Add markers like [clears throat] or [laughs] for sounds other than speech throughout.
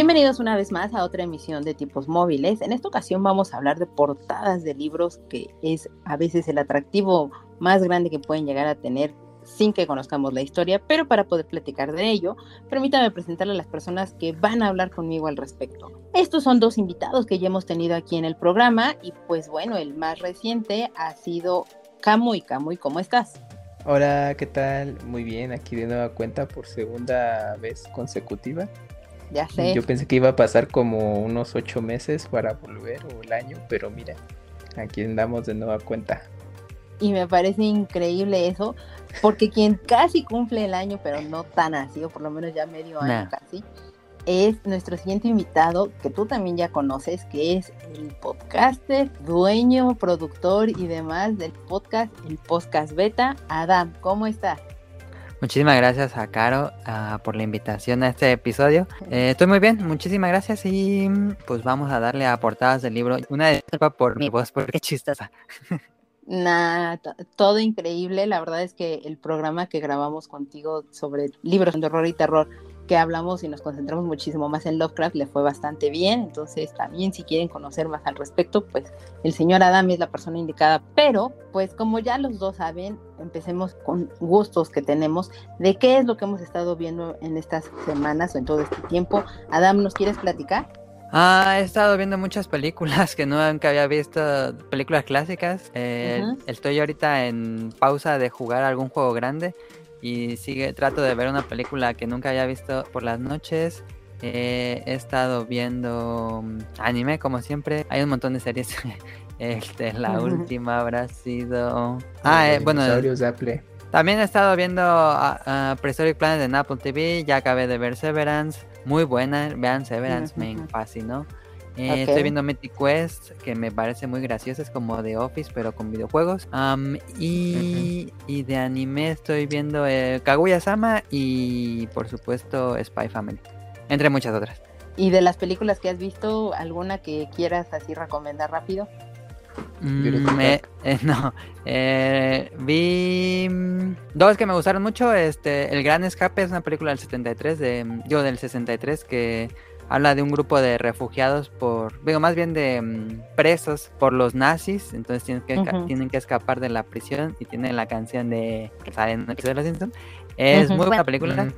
Bienvenidos una vez más a otra emisión de tipos móviles. En esta ocasión vamos a hablar de portadas de libros, que es a veces el atractivo más grande que pueden llegar a tener sin que conozcamos la historia, pero para poder platicar de ello, permítame presentarle a las personas que van a hablar conmigo al respecto. Estos son dos invitados que ya hemos tenido aquí en el programa y pues bueno, el más reciente ha sido Camuy. Camuy, ¿cómo estás? Hola, ¿qué tal? Muy bien, aquí de nueva cuenta por segunda vez consecutiva. Ya sé. Yo pensé que iba a pasar como unos ocho meses para volver o el año, pero mira, aquí andamos de nueva cuenta. Y me parece increíble eso, porque quien casi cumple el año, pero no tan así, o por lo menos ya medio año casi, es nuestro siguiente invitado, que tú también ya conoces, que es el podcaster, dueño, productor y demás del podcast, el Podcast Beta, Adam. ¿Cómo estás? Muchísimas gracias a Caro ah, por la invitación a este episodio. Eh, estoy muy bien, muchísimas gracias y pues vamos a darle a portadas del libro. Una disculpa por mi voz, porque chistosa. [laughs] Nada, todo increíble. La verdad es que el programa que grabamos contigo sobre libros de horror y terror que hablamos y nos concentramos muchísimo más en Lovecraft le fue bastante bien. Entonces, también si quieren conocer más al respecto, pues el señor Adam es la persona indicada. Pero, pues como ya los dos saben, empecemos con gustos que tenemos de qué es lo que hemos estado viendo en estas semanas o en todo este tiempo. Adam, ¿nos quieres platicar? Ah, he estado viendo muchas películas que nunca había visto, películas clásicas. Eh, estoy ahorita en pausa de jugar algún juego grande y sigue trato de ver una película que nunca había visto por las noches. Eh, he estado viendo mm, anime como siempre. Hay un montón de series. [laughs] este, la última habrá sido. Ah, eh, bueno. También he estado viendo uh, Prehistoric Planet en Apple TV. Ya acabé de ver Severance. Muy buena. Vean Severance, me fascinó. Eh, estoy viendo Mythic Quest, que me parece muy graciosa, es como de Office, pero con videojuegos. y, de anime estoy viendo eh, Kaguya-sama y, por supuesto, Spy Family, entre muchas otras. ¿Y de las películas que has visto, alguna que quieras así recomendar rápido? Mm, eh, [laughs] no, vi mm, dos que me gustaron mucho. Este, El Gran Escape es una película del 73, de, yo del 63, que habla de un grupo de refugiados por, digo, más bien de mm, presos por los nazis, entonces tienen que, tienen que escapar de la prisión y tienen la canción de que sale en el de los Simpsons. Es muy buena película.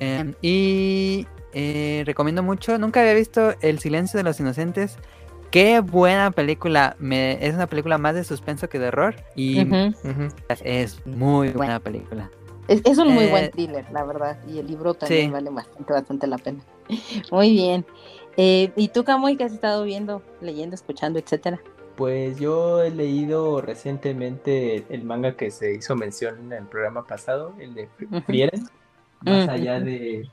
Em, y eh, recomiendo mucho, nunca había visto El silencio de los inocentes. Qué buena película, Me, es una película más de suspenso que de horror y es muy buena película. Es, un muy buen eh, thriller, la verdad, y el libro también vale bastante, bastante la pena. [laughs] Muy bien. Eh, ¿Y tú, Camuy, qué has estado viendo, leyendo, escuchando, etcétera? Pues yo he leído recientemente el manga que se hizo mención en el programa pasado, el de Frieren, más allá de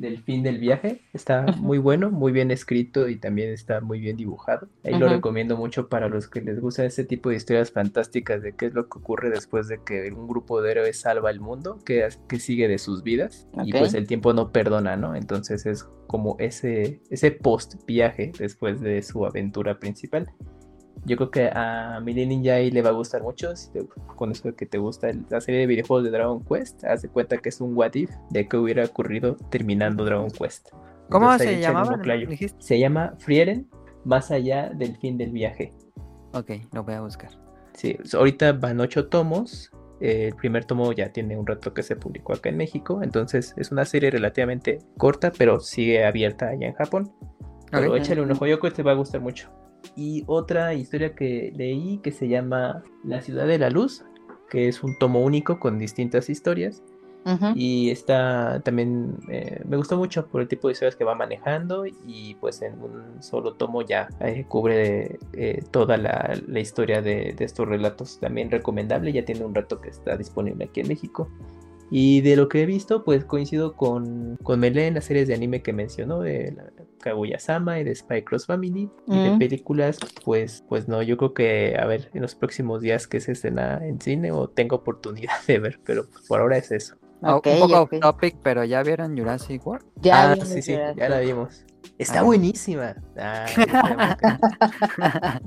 del fin del viaje. Está muy bueno, muy bien escrito y también está muy bien dibujado. Ahí lo recomiendo mucho para los que les gusta ese tipo de historias fantásticas de qué es lo que ocurre después de que un grupo de héroes salva el mundo, que, que sigue de sus vidas. Y pues el tiempo no perdona, ¿no? Entonces es como ese, ese post viaje después de su aventura principal. Yo creo que a Millie Ninja le va a gustar mucho. Si con eso que te gusta la serie de videojuegos de Dragon Quest, haz de cuenta que es un what if de que hubiera ocurrido terminando Dragon Quest. ¿Cómo se llamaba? Se llama Frieren, más allá del fin del viaje. Ok, lo voy a buscar. Sí, ahorita van ocho tomos. el primer tomo ya tiene un rato que se publicó acá en México, entonces es una serie relativamente corta, pero sigue abierta allá en Japón. Pero échale un ojo, yo creo que te va a gustar mucho y otra historia que leí que se llama La ciudad de la luz, que es un tomo único con distintas historias. Y está también, eh, me gustó mucho por el tipo de historias que va manejando y pues en un solo tomo ya eh, cubre eh, toda la, historia de, estos relatos. También recomendable, ya tiene un rato que está disponible aquí en México. Y de lo que he visto, pues coincido con, con Mele en las series de anime que mencionó, de la Kaguya-sama y de Spy Cross Family. Y de películas, pues, pues no, yo creo que, a ver, en los próximos días que se escena en cine o tengo oportunidad [laughs] de ver, pero por ahora es eso. un poco off topic, pero ¿ya vieron Jurassic World? Ya, ah, sí, sí, ya la vimos. Está ah. buenísima. Ah, [laughs]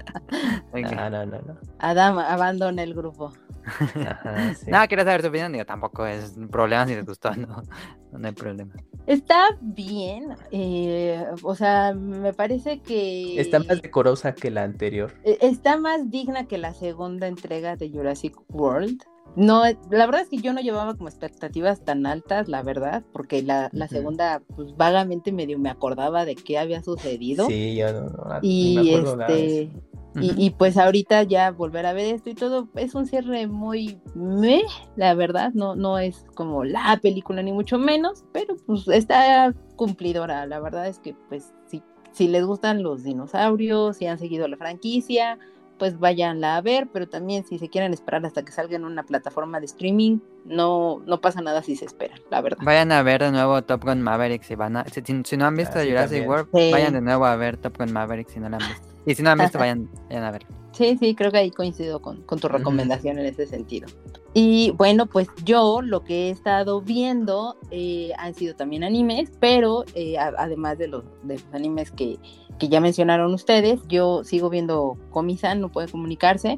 no, no, no, no. Adam abandona el grupo. [laughs] Nada, quería saber tu opinión. Digo, tampoco es un problema si te gustó, no, no hay problema. Está bien, eh, o sea, me parece que... Está más decorosa que la anterior. E, está más digna que la segunda entrega de Jurassic World. No, la verdad es que yo no llevaba como expectativas tan altas, la verdad, porque la, la segunda, pues vagamente medio me acordaba de qué había sucedido. Sí, yo no, no, y este, y, pues ahorita ya volver a ver esto y todo es un cierre muy meh, la verdad, no, no es como la película ni mucho menos, pero pues está cumplidora, la verdad es que pues si, si les gustan los dinosaurios, si han seguido la franquicia, pues váyanla a ver, pero también si se quieren esperar hasta que salga en una plataforma de streaming, no, no pasa nada si se esperan, la verdad. Vayan a ver de nuevo Top Gun Maverick si van a, si, no han visto ah, Jurassic World, vayan de nuevo a ver Top Gun Maverick si no la han visto. Y si no visto, vayan, vayan a ver. Sí, sí, creo que ahí coincido con, tu recomendación en ese sentido. Y bueno, pues yo lo que he estado viendo eh, han sido también animes, pero eh, además de los, de los animes que, que, ya mencionaron ustedes, yo sigo viendo Komi-san, no puede comunicarse.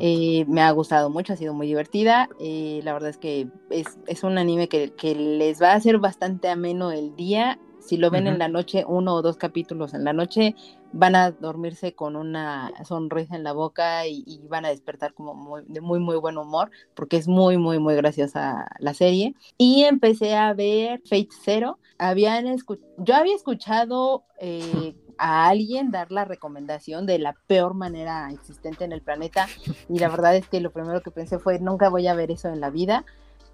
Eh, me ha gustado mucho, ha sido muy divertida. la verdad es que es, es un anime que, que les va a hacer bastante ameno el día si lo ven en la noche, uno o dos capítulos en la noche, van a dormirse con una sonrisa en la boca y, van a despertar como muy, de muy, muy buen humor, porque es muy, muy, muy graciosa la serie. Y empecé a ver Fate Zero. Habían yo había escuchado eh, [laughs] a alguien dar la recomendación de la peor manera existente en el planeta y la verdad es que lo primero que pensé fue, nunca voy a ver eso en la vida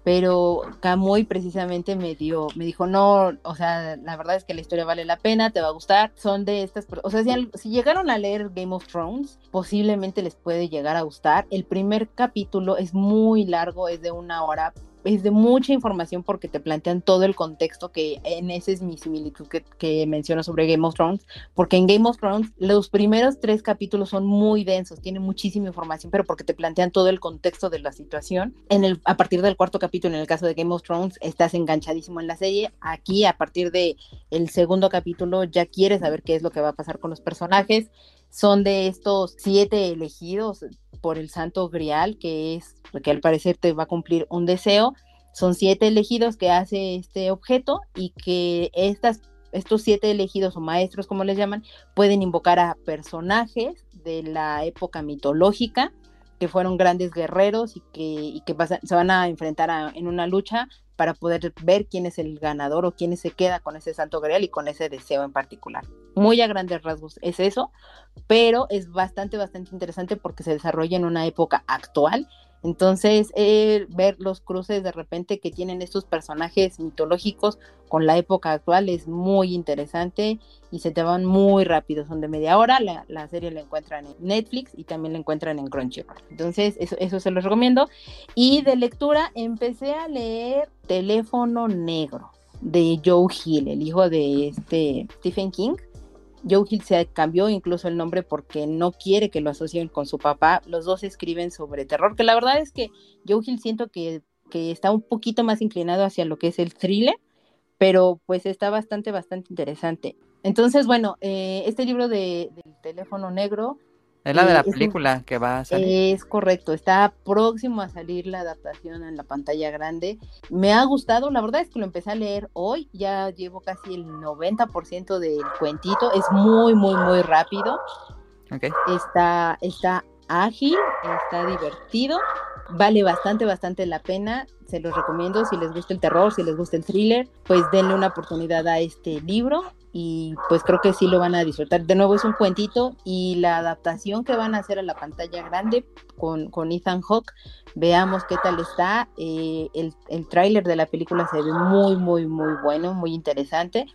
pero Camuy precisamente me dio, me dijo, no, o sea, la verdad es que la historia vale la pena, te va a gustar, son de estas, o sea, si, si, llegaron a leer Game of Thrones, posiblemente les puede llegar a gustar. El primer capítulo es muy largo, es de una hora, es de mucha información porque te plantean todo el contexto que en ese es mi similitud que, que menciono sobre Game of Thrones, porque en Game of Thrones los primeros tres capítulos son muy densos, tienen muchísima información, pero porque te plantean todo el contexto de la situación. En el, a partir del cuarto capítulo, en el caso de Game of Thrones, estás enganchadísimo en la serie. Aquí, a partir de el segundo capítulo, ya quieres saber qué es lo que va a pasar con los personajes son de estos siete elegidos por el Santo Grial, que es, que al parecer te va a cumplir un deseo. Son siete elegidos que hace este objeto y que estas, estos siete elegidos o maestros, como les llaman, pueden invocar a personajes de la época mitológica que fueron grandes guerreros y que, y que se van a enfrentar en una lucha para poder ver quién es el ganador o quién se queda con ese santo grial y con ese deseo en particular. Muy a grandes rasgos es eso, pero es bastante, bastante interesante porque se desarrolla en una época actual entonces, eh, ver los cruces de repente que tienen estos personajes mitológicos con la época actual es muy interesante y se te van muy rápido, son de media hora. La, serie la encuentran en Netflix y también la encuentran en Crunchyroll. Entonces, eso, eso se los recomiendo. Y de lectura, empecé a leer Teléfono Negro de Joe Hill, el hijo de este Stephen King. Joe Hill se cambió incluso el nombre porque no quiere que lo asocien con su papá. Los dos escriben sobre terror, que la verdad es que Joe Hill siento que, está un poquito más inclinado hacia lo que es el thriller, pero pues está bastante, bastante interesante. Entonces, bueno, eh, este libro de, del teléfono negro es la de la película que va a salir. Es correcto, está próximo a salir la adaptación en la pantalla grande. Me ha gustado, la verdad es que lo empecé a leer hoy, ya llevo casi el 90% del cuentito, es muy, muy, muy rápido. Okay. Está, está ágil, está divertido, vale bastante, bastante la pena. Se los recomiendo si les gusta el terror, si les gusta el thriller, pues denle una oportunidad a este libro y pues creo que sí lo van a disfrutar. De nuevo es un cuentito y la adaptación que van a hacer a la pantalla grande con, con Ethan Hawke, veamos qué tal está. Eh, el, el tráiler de la película se ve muy, muy, muy bueno, muy interesante.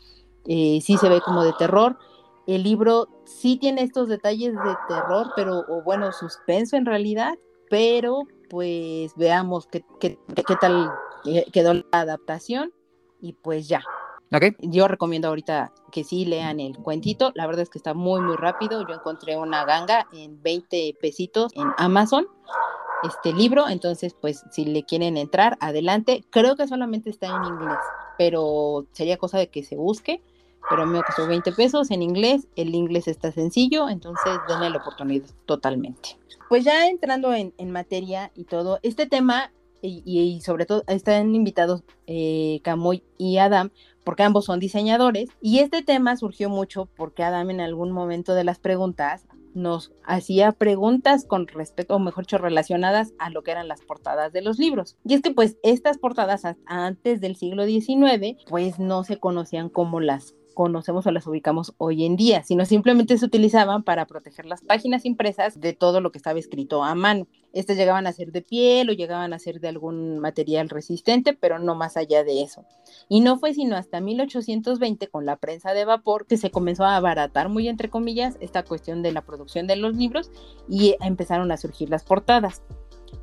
Eh, sí se ve como de terror. El libro sí tiene estos detalles de terror, pero, o bueno, suspenso en realidad, pero pues veamos qué, qué, qué tal quedó la adaptación y pues ya. Okay. Yo recomiendo ahorita que sí lean el cuentito. La verdad es que está muy, muy rápido. Yo encontré una ganga en 20 pesitos en Amazon este libro, entonces pues si le quieren entrar, adelante. Creo que solamente está en inglés, pero sería cosa de que se busque, pero me costó 20 pesos en inglés, el inglés está sencillo, entonces denle la oportunidad totalmente. Pues ya entrando en, materia y todo, este tema, y, sobre todo están invitados eh, Camuy y Adam, porque ambos son diseñadores, y este tema surgió mucho porque Adam en algún momento de las preguntas nos hacía preguntas con respecto, o mejor dicho, relacionadas a lo que eran las portadas de los libros. Y es que pues estas portadas antes del siglo XIX pues no se conocían como las conocemos o las ubicamos hoy en día, sino simplemente se utilizaban para proteger las páginas impresas de todo lo que estaba escrito a mano. Estas llegaban a ser de piel o llegaban a ser de algún material resistente, pero no más allá de eso. Y no fue sino hasta 1820 con la prensa de vapor que se comenzó a abaratar muy entre comillas esta cuestión de la producción de los libros y empezaron a surgir las portadas.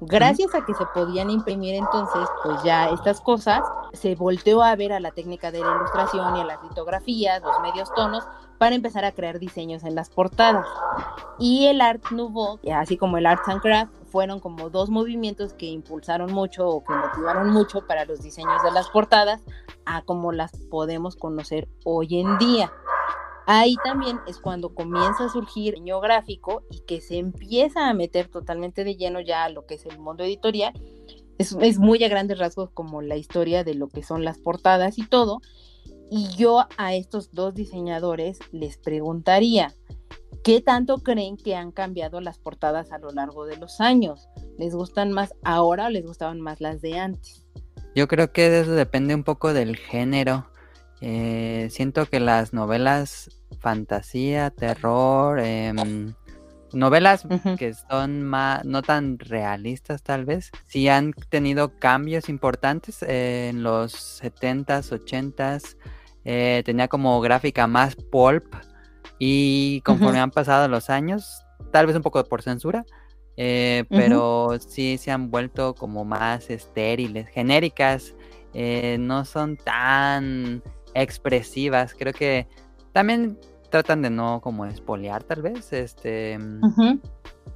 Gracias a que se podían imprimir entonces, pues ya estas cosas, se volteó a ver a la técnica de la ilustración y a las litografías, los medios tonos, para empezar a crear diseños en las portadas. Y el Art Nouveau, así como el Arts and Craft, fueron como dos movimientos que impulsaron mucho o que motivaron mucho para los diseños de las portadas a como las podemos conocer hoy en día. Ahí también es cuando comienza a surgir el diseño gráfico y que se empieza a meter totalmente de lleno ya lo que es el mundo editorial. Es, es muy a grandes rasgos como la historia de lo que son las portadas y todo. Y yo a estos dos diseñadores les preguntaría, ¿qué tanto creen que han cambiado las portadas a lo largo de los años? ¿Les gustan más ahora o les gustaban más las de antes? Yo creo que eso depende un poco del género. Eh, siento que las novelas fantasía, terror, em, novelas que son más, no tan realistas tal vez, sí han tenido cambios importantes en los 70s, 80s, eh, tenía como gráfica más pulp y conforme han pasado los años, tal vez un poco por censura, eh, pero sí se han vuelto como más estériles, genéricas, no son tan expresivas. Creo que también tratan de no como espolear tal vez este mm,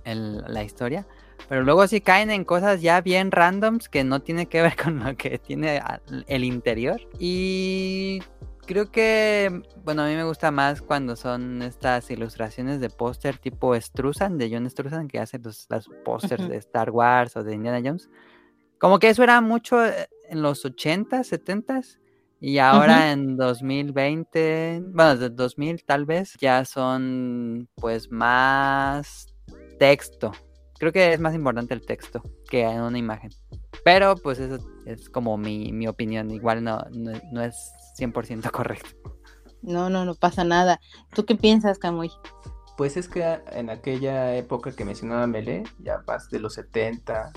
la historia. Pero luego sí caen en cosas ya bien randoms que no tiene que ver [laughs] con lo que tiene el interior. Y creo que, bueno, a mí me gusta más cuando son estas ilustraciones de póster tipo Struzan, de John Struzan, que hace los, pósters de Star Wars o de Indiana Jones. Como que eso era mucho eh, en los 80s, 70s. Y ahora en 2020, bueno, desde 2000 tal vez, ya son pues más texto. Creo que es más importante el texto que en una imagen. Pero pues eso es como mi, opinión. Igual no, no, es 100% correcto. No, no, no pasa nada. ¿Tú qué piensas, Camuy? Pues es que en aquella época que mencionaba Mele, ya más de los 70,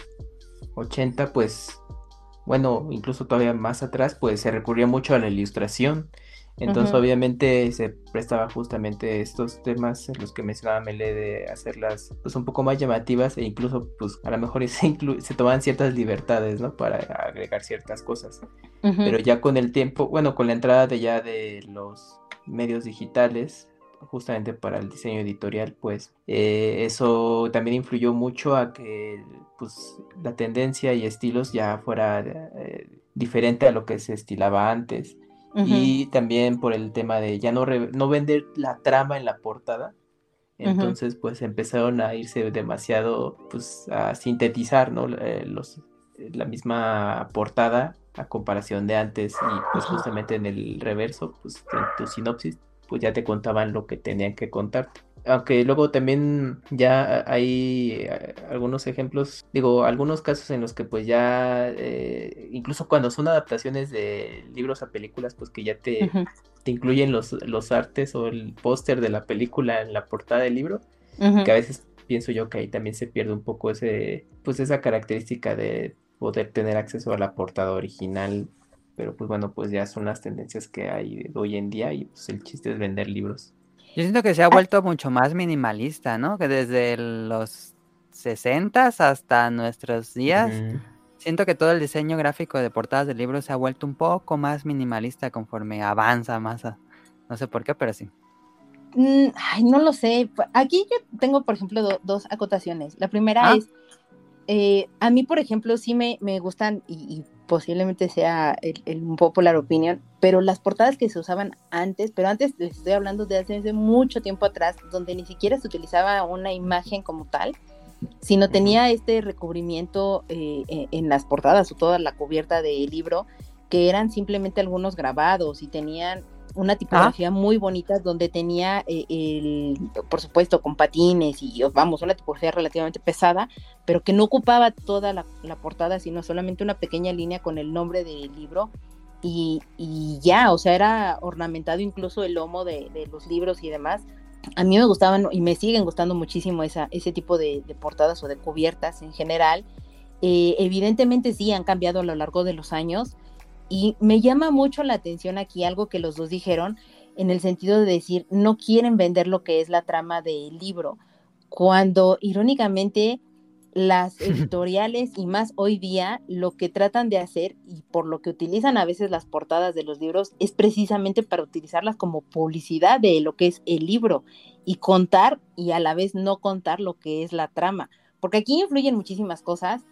80, pues bueno, incluso todavía más atrás, pues se recurría mucho a la ilustración. Entonces, obviamente, se prestaba justamente estos temas en los que mencionaba Mele de hacerlas pues un poco más llamativas e incluso, pues a lo mejor [laughs] se, se tomaban ciertas libertades, ¿no? Para agregar ciertas cosas. Pero ya con el tiempo, bueno, con la entrada de ya de los medios digitales, justamente para el diseño editorial, pues eh, eso también influyó mucho a que pues, la tendencia y estilos ya fuera eh, diferente a lo que se estilaba antes. Y también por el tema de ya no, no vender la trama en la portada. Entonces, pues empezaron a irse demasiado, pues, a sintetizar, ¿no? Eh, los, la misma portada a comparación de antes y pues justamente en el reverso, pues en tu sinopsis pues ya te contaban lo que tenían que contarte. Aunque luego también ya hay eh, algunos ejemplos, digo, algunos casos en los que pues ya, eh, incluso cuando son adaptaciones de libros a películas, pues que ya te, te incluyen los, los artes o el póster de la película en la portada del libro, que a veces pienso yo que ahí también se pierde un poco ese, pues esa característica de poder tener acceso a la portada original pero pues bueno, pues ya son las tendencias que hay hoy en día y pues el chiste es vender libros. Yo siento que se ha vuelto mucho más minimalista, ¿no? Que desde los 60 hasta nuestros días Siento que todo el diseño gráfico de portadas de libros se ha vuelto un poco más minimalista conforme avanza más. No sé por qué, pero sí. Mm, ay, no lo sé. Aquí yo tengo, por ejemplo, dos acotaciones. La primera ah. es, eh, a mí, por ejemplo, sí me, me gustan y, posiblemente sea el, el, popular opinion, pero las portadas que se usaban antes, pero antes les estoy hablando de hace mucho tiempo atrás, donde ni siquiera se utilizaba una imagen como tal, sino tenía este recubrimiento eh, e, en las portadas o toda la cubierta del libro, que eran simplemente algunos grabados y tenían una tipografía muy bonita donde tenía eh, el, por supuesto, con patines y vamos, una tipografía relativamente pesada, pero que no ocupaba toda la, portada, sino solamente una pequeña línea con el nombre del libro. Y, ya, o sea, era ornamentado incluso el lomo de, los libros y demás. A mí me gustaban y me siguen gustando muchísimo esa, ese tipo de, portadas o de cubiertas en general. Eh, evidentemente sí han cambiado a lo largo de los años, y me llama mucho la atención aquí algo que los dos dijeron en el sentido de decir, no quieren vender lo que es la trama del libro, cuando irónicamente las [laughs] editoriales y más hoy día lo que tratan de hacer y por lo que utilizan a veces las portadas de los libros es precisamente para utilizarlas como publicidad de lo que es el libro y contar y a la vez no contar lo que es la trama, porque aquí influyen muchísimas cosas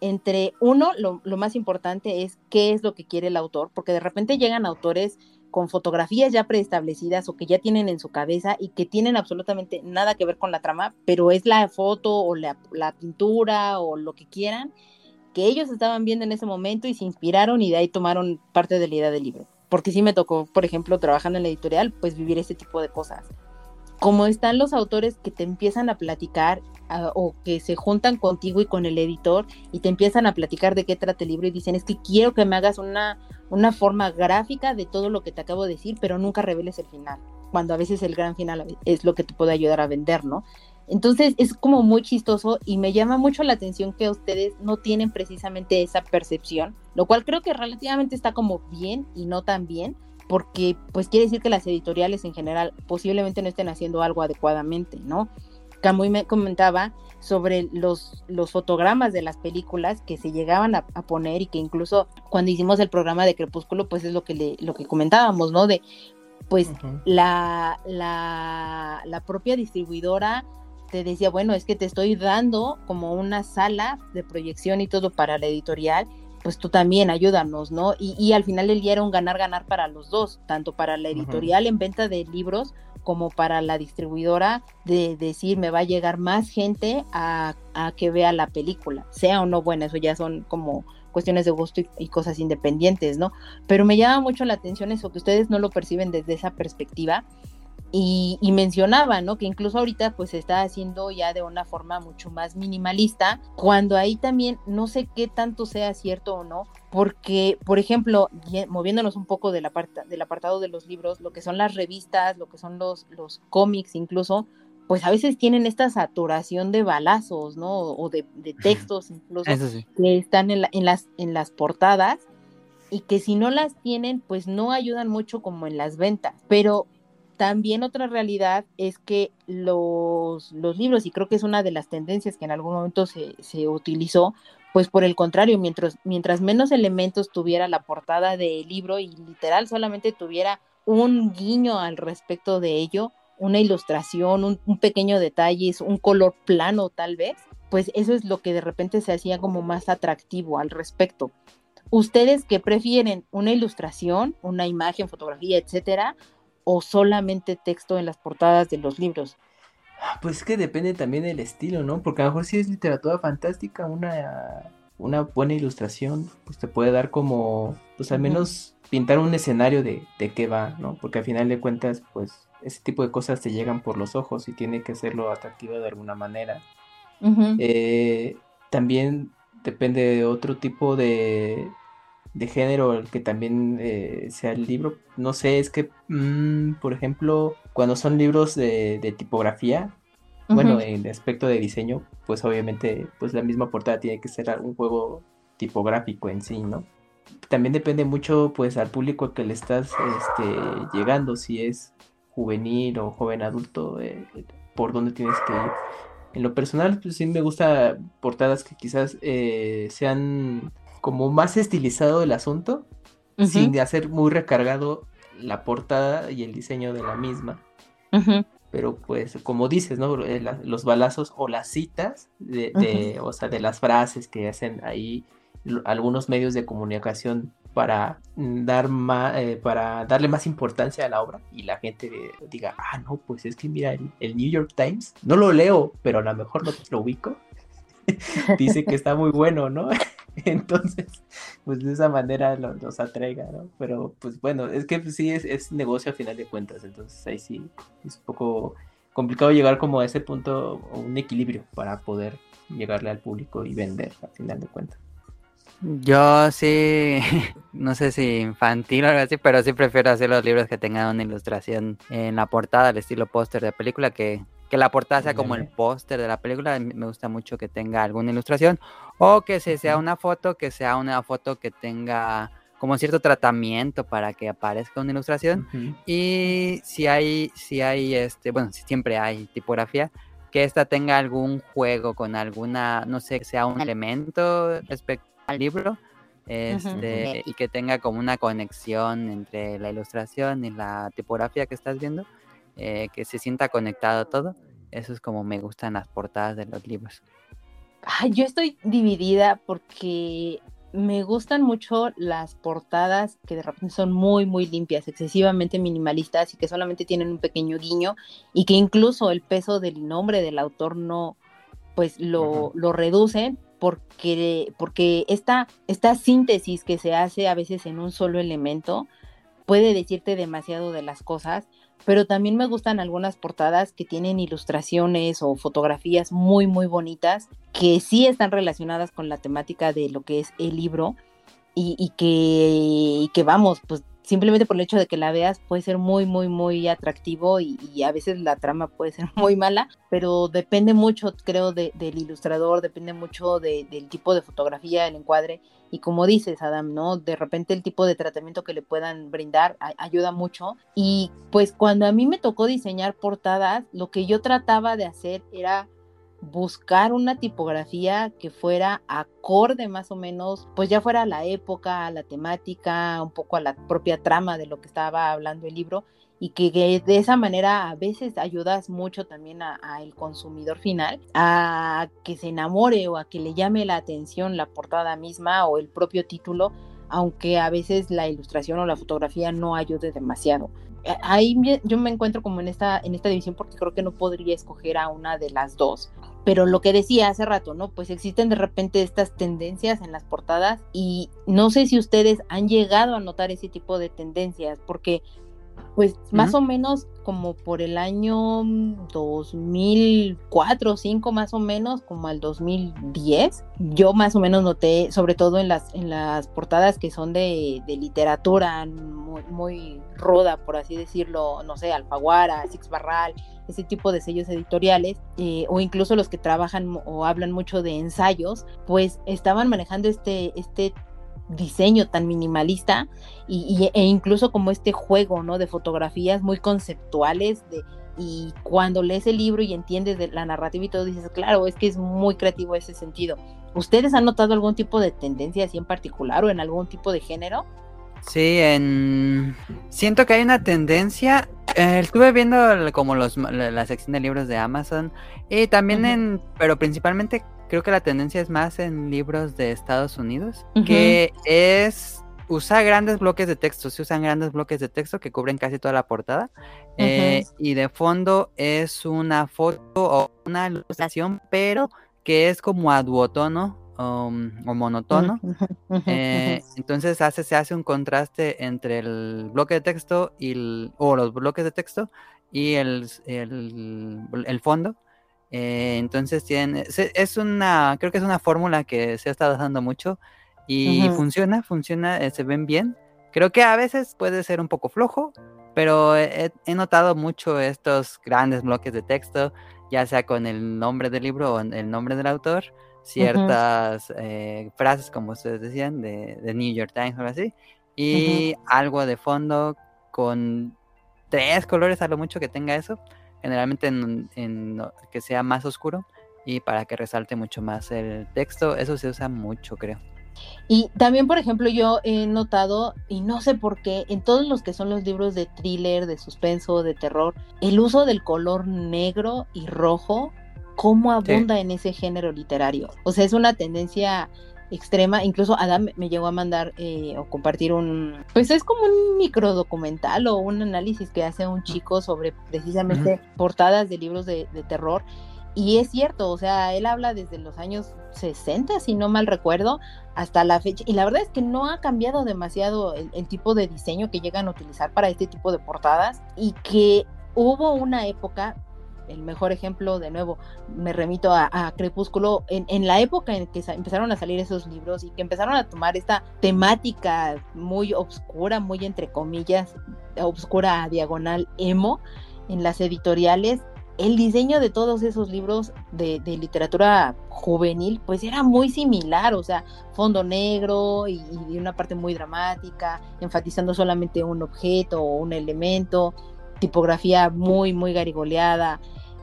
entre uno, lo, más importante es qué es lo que quiere el autor, porque de repente llegan autores con fotografías ya preestablecidas o que ya tienen en su cabeza y que tienen absolutamente nada que ver con la trama, pero es la foto o la, pintura o lo que quieran que ellos estaban viendo en ese momento y se inspiraron y de ahí tomaron parte de la idea del libro. Porque sí me tocó, por ejemplo, trabajando en la editorial, pues vivir ese tipo de cosas como están los autores que te empiezan a platicar o que se juntan contigo y con el editor y te empiezan a platicar de qué trata el libro y dicen es que quiero que me hagas una, una forma gráfica de todo lo que te acabo de decir, pero nunca reveles el final, cuando a veces el gran final es lo que te puede ayudar a vender, ¿no? Entonces es como muy chistoso y me llama mucho la atención que ustedes no tienen precisamente esa percepción, lo cual creo que relativamente está como bien y no tan bien, porque pues quiere decir que las editoriales en general posiblemente no estén haciendo algo adecuadamente, ¿no? Camuy me comentaba sobre los, los fotogramas de las películas que se llegaban a, poner y que incluso cuando hicimos el programa de Crepúsculo, pues es lo que, le, lo que comentábamos, ¿no? De pues la, la, la propia distribuidora te decía, bueno, es que te estoy dando como una sala de proyección y todo para la editorial pues tú también ayúdanos, ¿no? Y, al final del día era un ganar-ganar para los dos, tanto para la editorial en venta de libros como para la distribuidora de decir me va a llegar más gente a, que vea la película, sea o no buena, eso ya son como cuestiones de gusto y, cosas independientes, ¿no? Pero me llama mucho la atención eso, que ustedes no lo perciben desde esa perspectiva y, mencionaba, ¿no? Que incluso ahorita pues se está haciendo ya de una forma mucho más minimalista, cuando ahí también no sé qué tanto sea cierto o no, porque, por ejemplo, moviéndonos un poco del, del apartado de los libros, lo que son las revistas, lo que son los, los cómics incluso, pues a veces tienen esta saturación de balazos, ¿no? O de, textos incluso que están en, en, las, en las portadas y que si no las tienen, pues no ayudan mucho como en las ventas. Pero también otra realidad es que los, los, libros, y creo que es una de las tendencias que en algún momento se, se utilizó, pues por el contrario, mientras, mientras menos elementos tuviera la portada del libro y literal solamente tuviera un guiño al respecto de ello, una ilustración, un, un, pequeño detalle, un color plano tal vez, pues eso es lo que de repente se hacía como más atractivo al respecto. ¿Ustedes que prefieren una ilustración, una imagen, fotografía, etcétera, o solamente texto en las portadas de los libros? Pues es que depende también del estilo, ¿no? Porque a lo mejor si es literatura fantástica, una, una buena ilustración, pues te puede dar como, pues al menos pintar un escenario de, de qué va, ¿no? Porque al final de cuentas, pues ese tipo de cosas te llegan por los ojos y tiene que hacerlo atractivo de alguna manera. Eh, también depende de otro tipo de, de género el que también eh, sea el libro. No sé, es que, mm, por ejemplo, cuando son libros de, tipografía, bueno, en aspecto de diseño, pues obviamente, pues la misma portada tiene que ser un juego tipográfico en sí, ¿no? También depende mucho, pues, al público que le estás este, llegando, si es juvenil o joven adulto, eh, por dónde tienes que ir. En lo personal, pues sí me gusta portadas que quizás eh, sean como más estilizado el asunto, sin hacer muy recargado la portada y el diseño de la misma. Pero pues, como dices, ¿no? Eh, los balazos o las citas de, o sea, de las frases que hacen ahí algunos medios de comunicación para dar más, eh, para darle más importancia a la obra y la gente diga, ah, no, pues es que mira, el, New York Times, no lo leo, pero a lo mejor lo, lo ubico, [laughs] dice que está muy bueno, ¿no? [laughs] Entonces, pues de esa manera los atraiga, ¿no? Pero pues bueno, es que pues, sí es, negocio a final de cuentas, entonces ahí sí es un poco complicado llegar como a ese punto, un equilibrio para poder llegarle al público y vender a final de cuentas. Yo sí, [laughs] no sé si infantil o algo así, pero sí prefiero hacer los libros que tengan una ilustración en la portada, al estilo póster de película, que que la portada sea como el póster de la película. Me gusta mucho que tenga alguna ilustración o que sea una foto, que sea una foto que tenga como cierto tratamiento para que aparezca una ilustración. Y si hay, si hay, este, bueno, si siempre hay tipografía, que esta tenga algún juego con alguna, no sé, que sea un elemento respecto al libro. Este, y que tenga como una conexión entre la ilustración y la tipografía que estás viendo. Eh, que se sienta conectado todo. Eso es como me gustan las portadas de los libros. yo estoy dividida porque me gustan mucho las portadas que de repente son muy, muy limpias, excesivamente minimalistas y que solamente tienen un pequeño guiño y que incluso el peso del nombre del autor no, pues lo, lo reducen porque, porque esta, esta síntesis que se hace a veces en un solo elemento puede decirte demasiado de las cosas pero también me gustan algunas portadas que tienen ilustraciones o fotografías muy, muy bonitas, que sí están relacionadas con la temática de lo que es el libro y, que, que, vamos, pues simplemente por el hecho de que la veas puede ser muy, muy, muy atractivo y, a veces la trama puede ser [laughs] muy mala, pero depende mucho, creo, del ilustrador, depende mucho del tipo de fotografía, el encuadre. Y como dices, Adam, ¿no? De repente el tipo de tratamiento que le puedan brindar ayuda mucho. Y pues cuando a mí me tocó diseñar portadas, lo que yo trataba de hacer era buscar una tipografía que fuera acorde más o menos, pues ya fuera a la época, a la temática, un poco a la propia trama de lo que estaba hablando el libro y que de esa manera a veces ayudas mucho también al consumidor final a que se enamore o a que le llame la atención la portada misma o el propio título, aunque a veces la ilustración o la fotografía no ayude demasiado. Eh, ahí yo me encuentro como en esta, en esta división porque creo que no podría escoger a una de las dos. Pero lo que decía hace rato, ¿no? Pues existen de repente estas tendencias en las portadas y no sé si ustedes han llegado a notar ese tipo de tendencias, porque pues más o menos como por el año 2004 o 5 más o menos, como al 2010, yo más o menos noté, sobre todo en las, en las portadas que son de, literatura muy, ruda, por así decirlo, no sé, Alfaguara, Six Barral, ese tipo de sellos editoriales, eh, o incluso los que trabajan o hablan mucho de ensayos, pues estaban manejando este, este diseño tan minimalista y, e incluso como este juego, ¿no? De fotografías muy conceptuales de, y cuando lees el libro y entiendes de la narrativa y todo dices, claro, es que es muy creativo ese sentido. ¿Ustedes han notado algún tipo de tendencia así en particular o en algún tipo de género? Sí, en... siento que hay una tendencia. Eh, estuve viendo como los, la, sección de libros de Amazon y también en, pero principalmente creo que la tendencia es más en libros de Estados Unidos, que es usar grandes bloques de texto, se usan grandes bloques de texto que cubren casi toda la portada eh, y de fondo es una foto o una ilustración, pero que es como a duotono um, o monotono. Eh, entonces hace, se hace un contraste entre el bloque de texto y o los bloques de texto y el, el fondo eh, entonces tiene, es una, creo que es una fórmula que se ha estado usando mucho y funciona, funciona, eh, se ven bien. Creo que a veces puede ser un poco flojo, pero he, notado mucho estos grandes bloques de texto, ya sea con el nombre del libro o el nombre del autor, ciertas eh, frases, como ustedes decían, de, New York Times o así, y algo de fondo con tres colores a lo mucho que tenga eso generalmente en, que sea más oscuro, y para que resalte mucho más el texto. Eso se usa mucho, creo. Y también, por ejemplo, yo he notado, y no sé por qué, en todos los que son los libros de thriller, de suspenso, de terror, el uso del color negro y rojo, cómo abunda en ese género literario. O sea, es una tendencia extrema. Incluso Adam me llegó a mandar eh, o compartir un, pues es como un micro documental o un análisis que hace un chico sobre precisamente portadas de libros de, terror. Y es cierto, o sea, él habla desde los años 60, si no mal recuerdo, hasta la fecha. Y la verdad es que no ha cambiado demasiado el, el tipo de diseño que llegan a utilizar para este tipo de portadas y que hubo una época el mejor ejemplo, de nuevo, me remito a, Crepúsculo, en, la época en que empezaron a salir esos libros y que empezaron a tomar esta temática muy obscura, muy entre comillas, obscura diagonal emo, en las editoriales, el diseño de todos esos libros de, literatura juvenil, pues era muy similar, o sea, fondo negro y, una parte muy dramática, enfatizando solamente un objeto o un elemento, tipografía muy, muy garigoleada,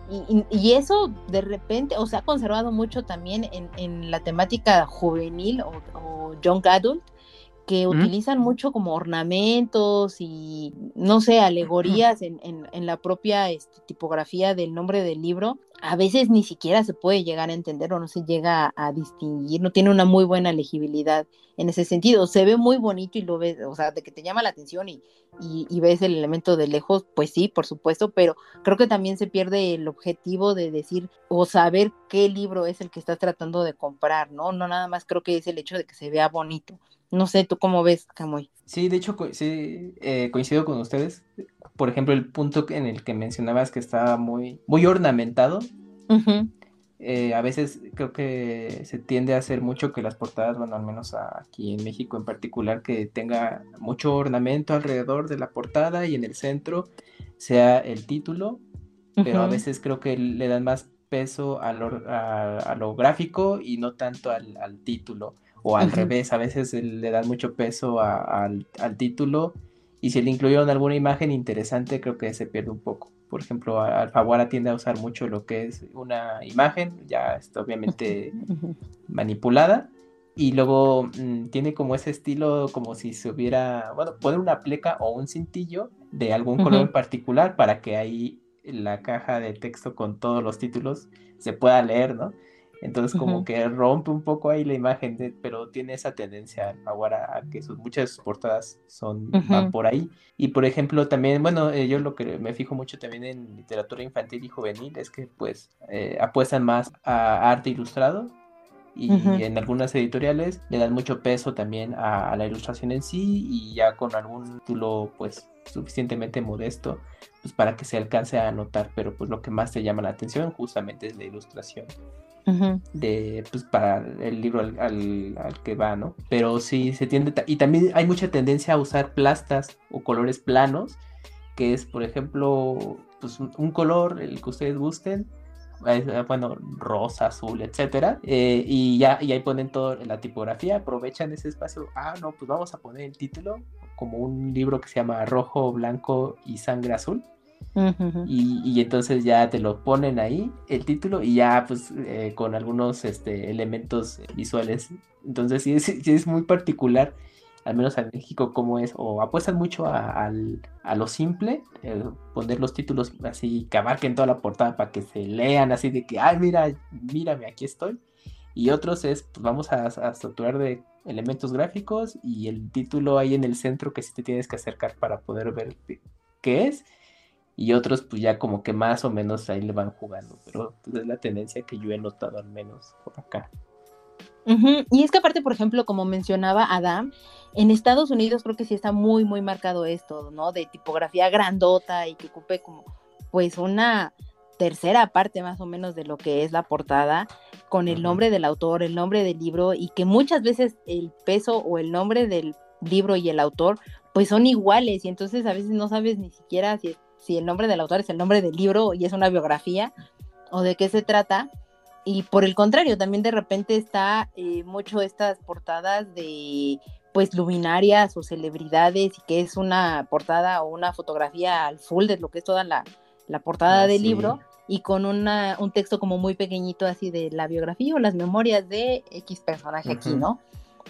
y, eso de repente, o sea, ha conservado mucho también en, la temática juvenil o, young adult, que utilizan mucho como ornamentos y, no sé, alegorías en, en, la propia este, tipografía del nombre del libro, a veces ni siquiera se puede llegar a entender o no se llega a, distinguir, no tiene una muy buena legibilidad en ese sentido. Se ve muy bonito y lo ves, o sea, de que te llama la atención y, y, ves el elemento de lejos, pues sí, por supuesto, pero creo que también se pierde el objetivo de decir o saber qué libro es el que estás tratando de comprar, ¿no? No nada más creo que es el hecho de que se vea bonito. No sé, ¿tú cómo ves, Camoy? Sí, de hecho, sí, eh, coincido con ustedes. Por ejemplo, el punto en el que mencionabas que estaba muy, muy ornamentado. Eh, a veces creo que se tiende a hacer mucho que las portadas, bueno, al menos aquí en México en particular, que tenga mucho ornamento alrededor de la portada y en el centro sea el título, pero a veces creo que le dan más peso a lo, gráfico y no tanto al, al título o al revés, a veces le dan mucho peso al, título y si le incluyeron alguna imagen interesante creo que se pierde un poco. Por ejemplo, Alfaguara tiende a usar mucho lo que es una imagen, ya está obviamente manipulada, y luego mm, tiene como ese estilo como si se hubiera, bueno, poner una pleca o un cintillo de algún color en particular para que ahí la caja de texto con todos los títulos se pueda leer, ¿no? Entonces como que rompe un poco ahí la imagen, pero tiene esa tendencia ahora a que sus muchas portadas son van por ahí. Y por ejemplo también, bueno, eh, yo lo que me fijo mucho también en literatura infantil y juvenil es que pues eh, apuestan más a arte ilustrado y en algunas editoriales le dan mucho peso también a, la ilustración en sí y ya con algún título pues suficientemente modesto pues para que se alcance a notar, pero pues lo que más te llama la atención justamente es la ilustración de pues para el libro al, que va, ¿no? Pero sí se tiende y también hay mucha tendencia a usar plastas o colores planos, que es por ejemplo pues un color el que ustedes gusten, eh, bueno, rosa, azul, etcétera, eh, y ya y ahí ponen toda la tipografía, aprovechan ese espacio, ah, no, pues vamos a poner el título como un libro que se llama Rojo, Blanco y Sangre Azul, y, entonces ya te lo ponen ahí, el título, y ya pues eh, con algunos este, elementos visuales. Entonces sí es, muy particular, al menos en México, cómo es, o apuestan mucho a, lo simple, eh, poner los títulos así que abarquen toda la portada para que se lean así de que, ay, mira, mírame, aquí estoy. Y otros es, pues vamos a, a estructurar de elementos gráficos y el título ahí en el centro que sí te tienes que acercar para poder ver qué es y otros pues ya como que más o menos ahí le van jugando, pero pues, es la tendencia que yo he notado al menos por acá. Y es que aparte, por ejemplo, como mencionaba Adam, en Estados Unidos creo que sí está muy, muy marcado esto, ¿no? De tipografía grandota y que ocupe como pues una tercera parte más o menos de lo que es la portada, con el nombre del autor, el nombre del libro, y que muchas veces el peso o el nombre del libro y el autor pues son iguales y entonces a veces no sabes ni siquiera si si el nombre del autor es el nombre del libro y es una biografía o de qué se trata. Y por el contrario, también de repente está eh, mucho estas portadas de pues luminarias o celebridades y que es una portada o una fotografía al full de lo que es toda la, portada del libro y con una, un texto como muy pequeñito así de la biografía o las memorias de X personaje aquí, ¿no?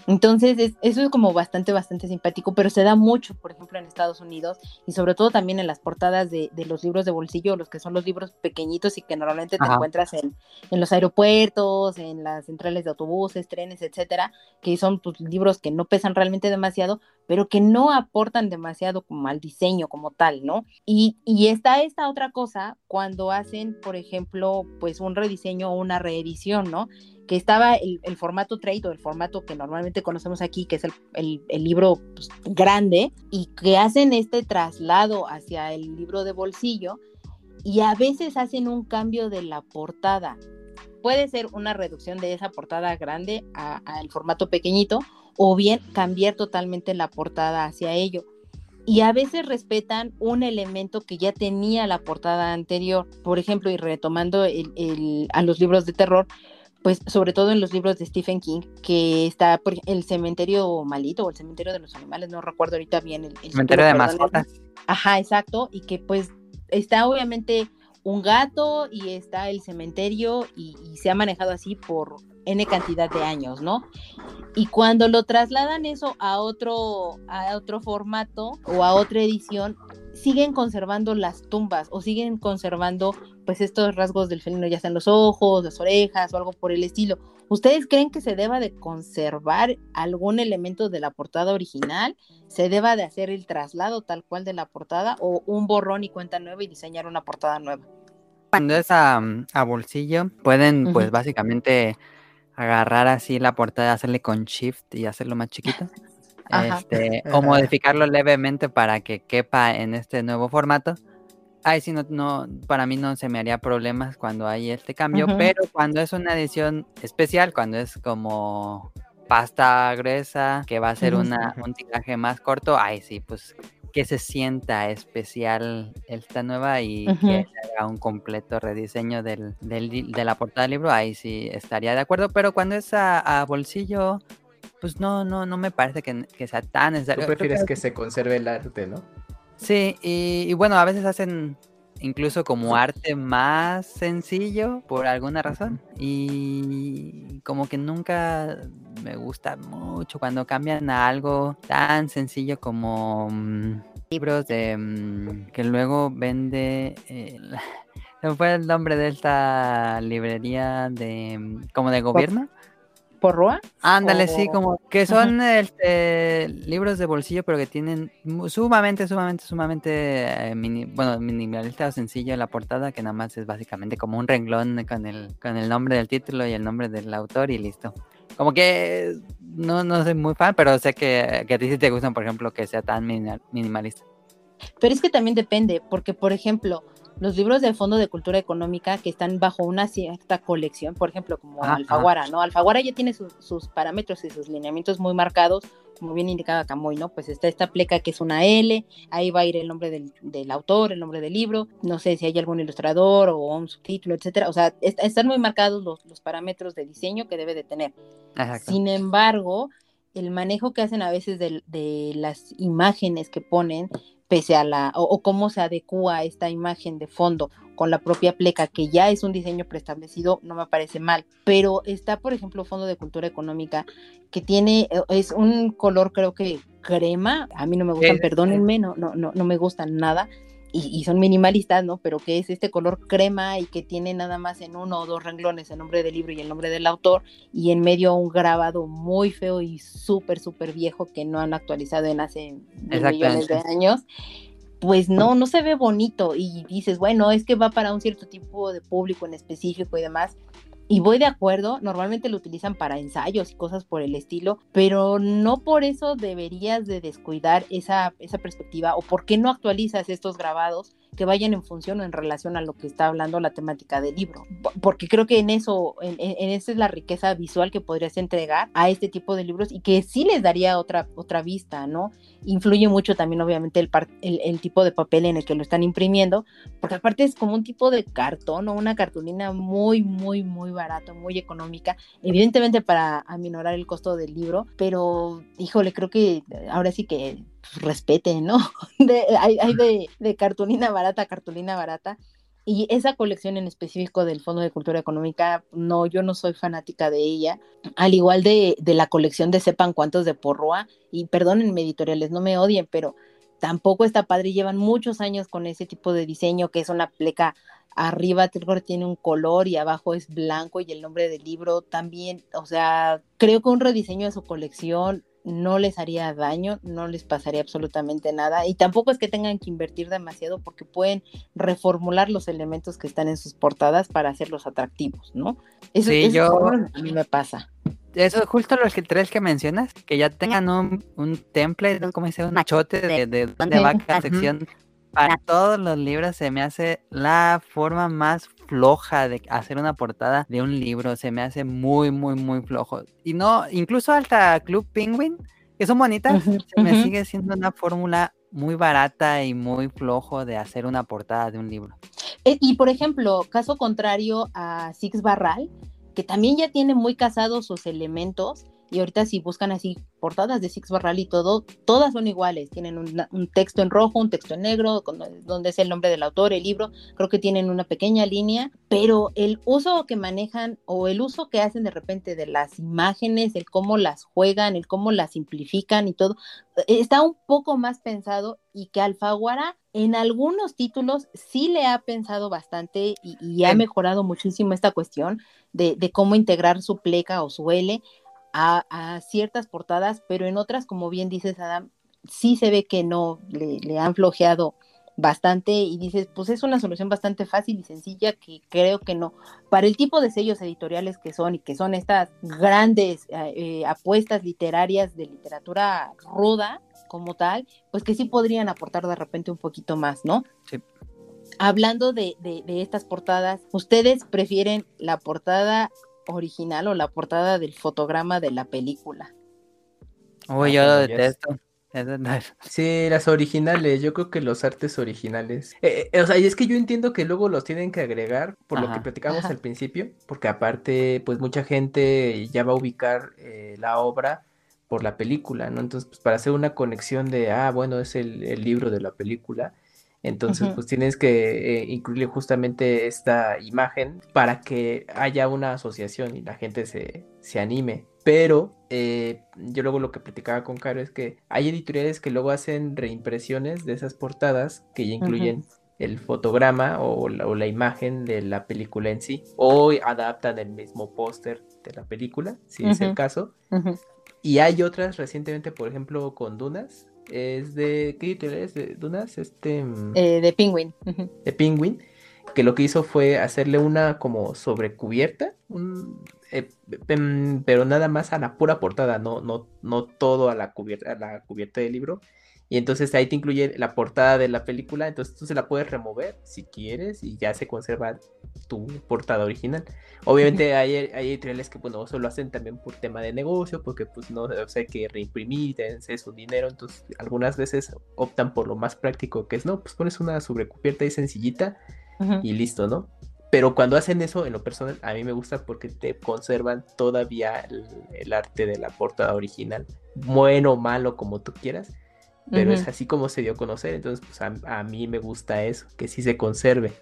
Entonces, eso es como bastante, bastante simpático, pero se da mucho, por ejemplo, en Estados Unidos y sobre todo también en las portadas de, los libros de bolsillo, los que son los libros pequeñitos y que normalmente te encuentras en, los aeropuertos, en las centrales de autobuses, trenes, etcétera, que son pues, libros que no pesan realmente demasiado, pero que no aportan demasiado como al diseño como tal, ¿no? Y, y está esta otra cosa cuando hacen, por ejemplo, pues un rediseño o una reedición, ¿no? que estaba el, formato trade o el formato que normalmente conocemos aquí, que es el, libro pues, grande, y que hacen este traslado hacia el libro de bolsillo y a veces hacen un cambio de la portada. Puede ser una reducción de esa portada grande al formato pequeñito o bien cambiar totalmente la portada hacia ello. Y a veces respetan un elemento que ya tenía la portada anterior. Por ejemplo, y retomando a los libros de terror, pues sobre todo en los libros de Stephen King, que está por el cementerio malito o el cementerio de los animales, no recuerdo ahorita bien el, cementerio de mascotas. Ajá, exacto, y que pues está obviamente un gato y está el cementerio y, se ha manejado así por n cantidad de años, ¿no? Y cuando lo trasladan eso a otro, a otro formato o a otra edición, siguen conservando las tumbas o siguen conservando pues estos rasgos del felino, ya sean los ojos, las orejas o algo por el estilo. ¿Ustedes creen que se deba de conservar algún elemento de la portada original? ¿Se deba de hacer el traslado tal cual de la portada o un borrón y cuenta nueva y diseñar una portada nueva? Cuando es a, bolsillo, pueden pues básicamente agarrar así la portada, hacerle con shift y hacerlo más chiquito. [laughs] Este, [laughs] o modificarlo levemente para que quepa en este nuevo formato. Ay, sí, no, no, para mí no se me haría problemas cuando hay este cambio, pero cuando es una edición especial, cuando es como pasta gruesa, que va a ser una, un tiraje más corto, ay, sí, pues que se sienta especial esta nueva y que haga un completo rediseño del, de la portada del libro, ahí sí estaría de acuerdo, pero cuando es a, bolsillo, pues no, no, no me parece que, sea tan necesario. Tú prefieres que se conserve el arte, ¿no? Sí, y, bueno, a veces hacen incluso como arte más sencillo por alguna razón y como que nunca me gusta mucho cuando cambian a algo tan sencillo como mm, libros de mm, que luego vende eh, [laughs] se fue el nombre de esta librería de mm, como de gobierno ¿Porroa? Ándale, sí, como que son este, libros de bolsillo, pero que tienen sumamente, sumamente, sumamente, eh, bueno, minimalista o sencillo en la portada, que nada más es básicamente como un renglón con el, con el nombre del título y el nombre del autor y listo. Como que no, no soy muy fan, pero sé que, que a ti sí te gustan, por ejemplo, que sea tan minimalista. Pero es que también depende, porque por ejemplo, los libros del Fondo de Cultura Económica que están bajo una cierta colección, por ejemplo, como Alfaguara, ¿no? Alfaguara ya tiene sus parámetros y sus lineamientos muy marcados, como bien indicaba Camoy, ¿no? Pues está esta pleca que es una L, ahí va a ir el nombre del, autor, el nombre del libro, no sé si hay algún ilustrador o un subtítulo, etcétera, o sea, están muy marcados los, los, parámetros de diseño que debe de tener. Sin embargo, el manejo que hacen a veces de, de las imágenes que ponen pese a la, o, cómo se adecua esta imagen de fondo con la propia pleca, que ya es un diseño preestablecido, no me parece mal. Pero está, por ejemplo, Fondo de Cultura Económica, que tiene, eh, es un color creo que crema, a mí no me gustan, perdónenme, no, no, no, no me gustan nada, y, son minimalistas, ¿no? Pero que es este color crema y que tiene nada más en uno o dos renglones el nombre del libro y el nombre del autor y en medio un grabado muy feo y súper, súper viejo que no han actualizado en hace millones de años. Pues no, no se ve bonito y dices, bueno, es que va para un cierto tipo de público en específico y demás, y voy de acuerdo, normalmente lo utilizan para ensayos y cosas por el estilo, pero no por eso deberías de descuidar esa, esa perspectiva o por qué no actualizas estos grabados que vayan en función o en relación a lo que está hablando la temática del libro. Porque creo que en eso, en, en esa es la riqueza visual que podrías entregar a este tipo de libros y que sí les daría otra, otra vista, ¿no? Influye mucho también, obviamente, el, tipo de papel en el que lo están imprimiendo, porque aparte es como un tipo de cartón o una cartulina muy, muy, muy barato, muy económica, evidentemente para aminorar el costo del libro, pero híjole, creo que ahora sí que respete, ¿no? [laughs] De, hay, hay de, de, cartulina barata, cartulina barata. y esa colección en específico del Fondo de Cultura Económica, no, yo no soy fanática de ella, al igual de, de la colección de Sepan Cuántos de Porroa, y perdónenme editoriales, no me odien, pero tampoco está padre, llevan muchos años con ese tipo de diseño, que es una pleca arriba tiene un color y abajo es blanco y el nombre del libro también, o sea, creo que un rediseño de su colección no les haría daño, no les pasaría absolutamente nada y tampoco es que tengan que invertir demasiado porque pueden reformular los elementos que están en sus portadas para hacerlos atractivos, ¿no? Eso, sí, yo... a mí me pasa. Eso, justo los tres que mencionas, que ya tengan un, un template, como dice, un machote de, de dónde va cada sección para todos los libros se me hace la forma más floja de hacer una portada de un libro. Se me hace muy, muy, muy flojo. Y no, incluso hasta Club Penguin, que son bonitas, se me sigue siendo una fórmula muy barata y muy flojo de hacer una portada de un libro. Eh, y por ejemplo, caso contrario a Six Barral, que también ya tiene muy casados sus elementos y ahorita si buscan así portadas de Six Barral y todo, todas son iguales. Tienen un, texto en rojo, un texto en negro, donde es el nombre del autor, el libro. Creo que tienen una pequeña línea, pero el uso que manejan o el uso que hacen de repente de las imágenes, el cómo las juegan, el cómo las simplifican y todo, eh, está un poco más pensado y que Alfaguara en algunos títulos sí le ha pensado bastante y, ha mejorado muchísimo esta cuestión de, de cómo integrar su pleca o su L a, ciertas portadas, pero en otras, como bien dices, Adam, sí se ve que no, le, han flojeado bastante y dices, pues es una solución bastante fácil y sencilla que creo que no. Para el tipo de sellos editoriales que son y que son estas grandes eh, eh, apuestas literarias de literatura ruda como tal, pues que sí podrían aportar de repente un poquito más, ¿no? Sí. Hablando de, de, de estas portadas, ¿ustedes prefieren la portada original o la portada del fotograma de la película. Uy, yo lo detesto. Sí, las originales, yo creo que los artes originales. Eh, eh, o sea, y es que yo entiendo que luego los tienen que agregar, por lo que platicamos al principio, porque aparte, pues mucha gente ya va a ubicar eh, la obra por la película, ¿no? Entonces, pues para hacer una conexión de, ah, bueno, es el, el libro de la película, entonces, pues tienes que eh, incluirle justamente esta imagen para que haya una asociación y la gente se, anime. Pero eh, yo luego lo que platicaba con Caro es que hay editoriales que luego hacen reimpresiones de esas portadas que ya incluyen el fotograma o la, imagen de la película en sí. O adaptan el mismo póster de la película, si es el caso. Y hay otras recientemente, por ejemplo, con Dunas, es de. ¿Qué editorial es? ¿De Dunas? Este. Mm, eh, de Penguin. De Penguin. Que lo que hizo fue hacerle una como sobrecubierta. Eh, pero nada más a la pura portada, no, no, no todo a la cubierta, a la cubierta del libro. Y entonces ahí te incluye la portada de la película, entonces tú se la puedes remover si quieres y ya se conserva tu portada original. Obviamente hay, hay editoriales que bueno, eso lo hacen también por tema de negocio, porque pues no o sea, hay que reimprimir, tener su dinero, entonces algunas veces optan por lo más práctico que es, no, pues pones una sobrecubierta y sencillita y listo, ¿no? Pero cuando hacen eso, en lo personal, a mí me gusta porque te conservan todavía el, el arte de la portada original, bueno o malo como tú quieras pero es así como se dio a conocer, entonces pues a, mí me gusta eso, que sí se conserve.